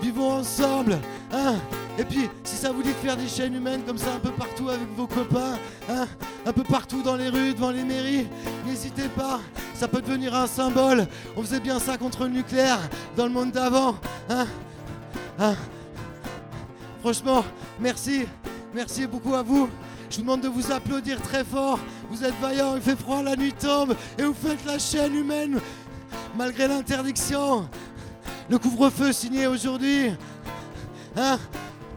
vivons ensemble. Hein Et puis, si ça vous dit de faire des chaînes humaines comme ça un peu partout avec vos copains, hein un peu partout dans les rues, devant les mairies, n'hésitez pas. Ça peut devenir un symbole. On faisait bien ça contre le nucléaire dans le monde d'avant. Hein Hein Franchement, merci. Merci beaucoup à vous. Je vous demande de vous applaudir très fort. Vous êtes vaillants, il fait froid, la nuit tombe et vous faites la chaîne humaine malgré l'interdiction. Le couvre-feu signé aujourd'hui. Hein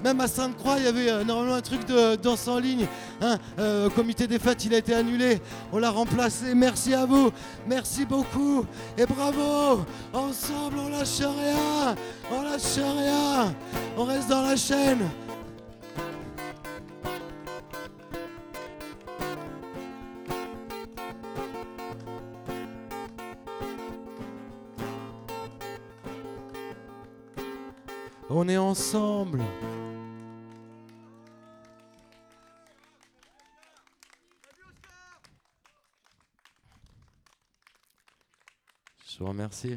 même à Sainte-Croix, il y avait euh, normalement un truc de danse en ligne. Hein euh, comité des fêtes, il a été annulé. On l'a remplacé. Merci à vous. Merci beaucoup. Et bravo. Ensemble, on lâche rien. On lâche rien. On reste dans la chaîne. On est ensemble. Je vous remercie.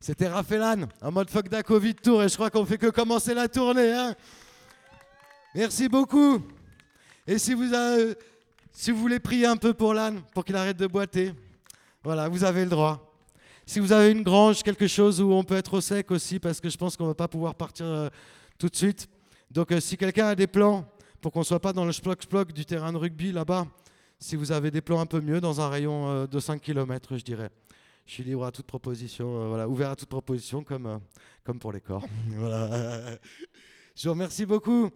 C'était Raphaëlan, en mode fuck da Covid Tour, et je crois qu'on fait que commencer la tournée. Hein Merci beaucoup. Et si vous, avez, si vous voulez prier un peu pour l'âne, pour qu'il arrête de boiter, voilà, vous avez le droit. Si vous avez une grange, quelque chose où on peut être au sec aussi, parce que je pense qu'on ne va pas pouvoir partir euh, tout de suite. Donc euh, si quelqu'un a des plans pour qu'on ne soit pas dans le sploc-sploc du terrain de rugby là-bas, si vous avez des plans un peu mieux, dans un rayon euh, de 5 km, je dirais. Je suis libre à toute proposition, voilà, ouvert à toute proposition, comme, comme pour les corps. voilà. Je vous remercie beaucoup.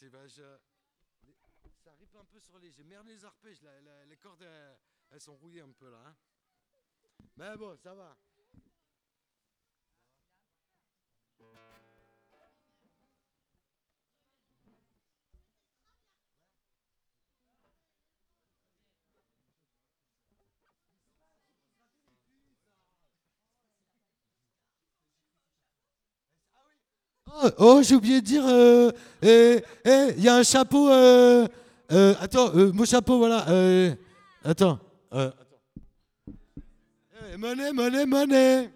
Je... Ça rip un peu sur les... J'ai merdé les arpèges, les cordes, elles, elles, sont rouillées un peu là. Hein. Mais bon, ça va. Oh, oh j'ai oublié de dire, il euh, eh, eh, y a un chapeau. Euh, euh, attends, mon chapeau, voilà. attends. attends. monnaie, monnaie, monnaie.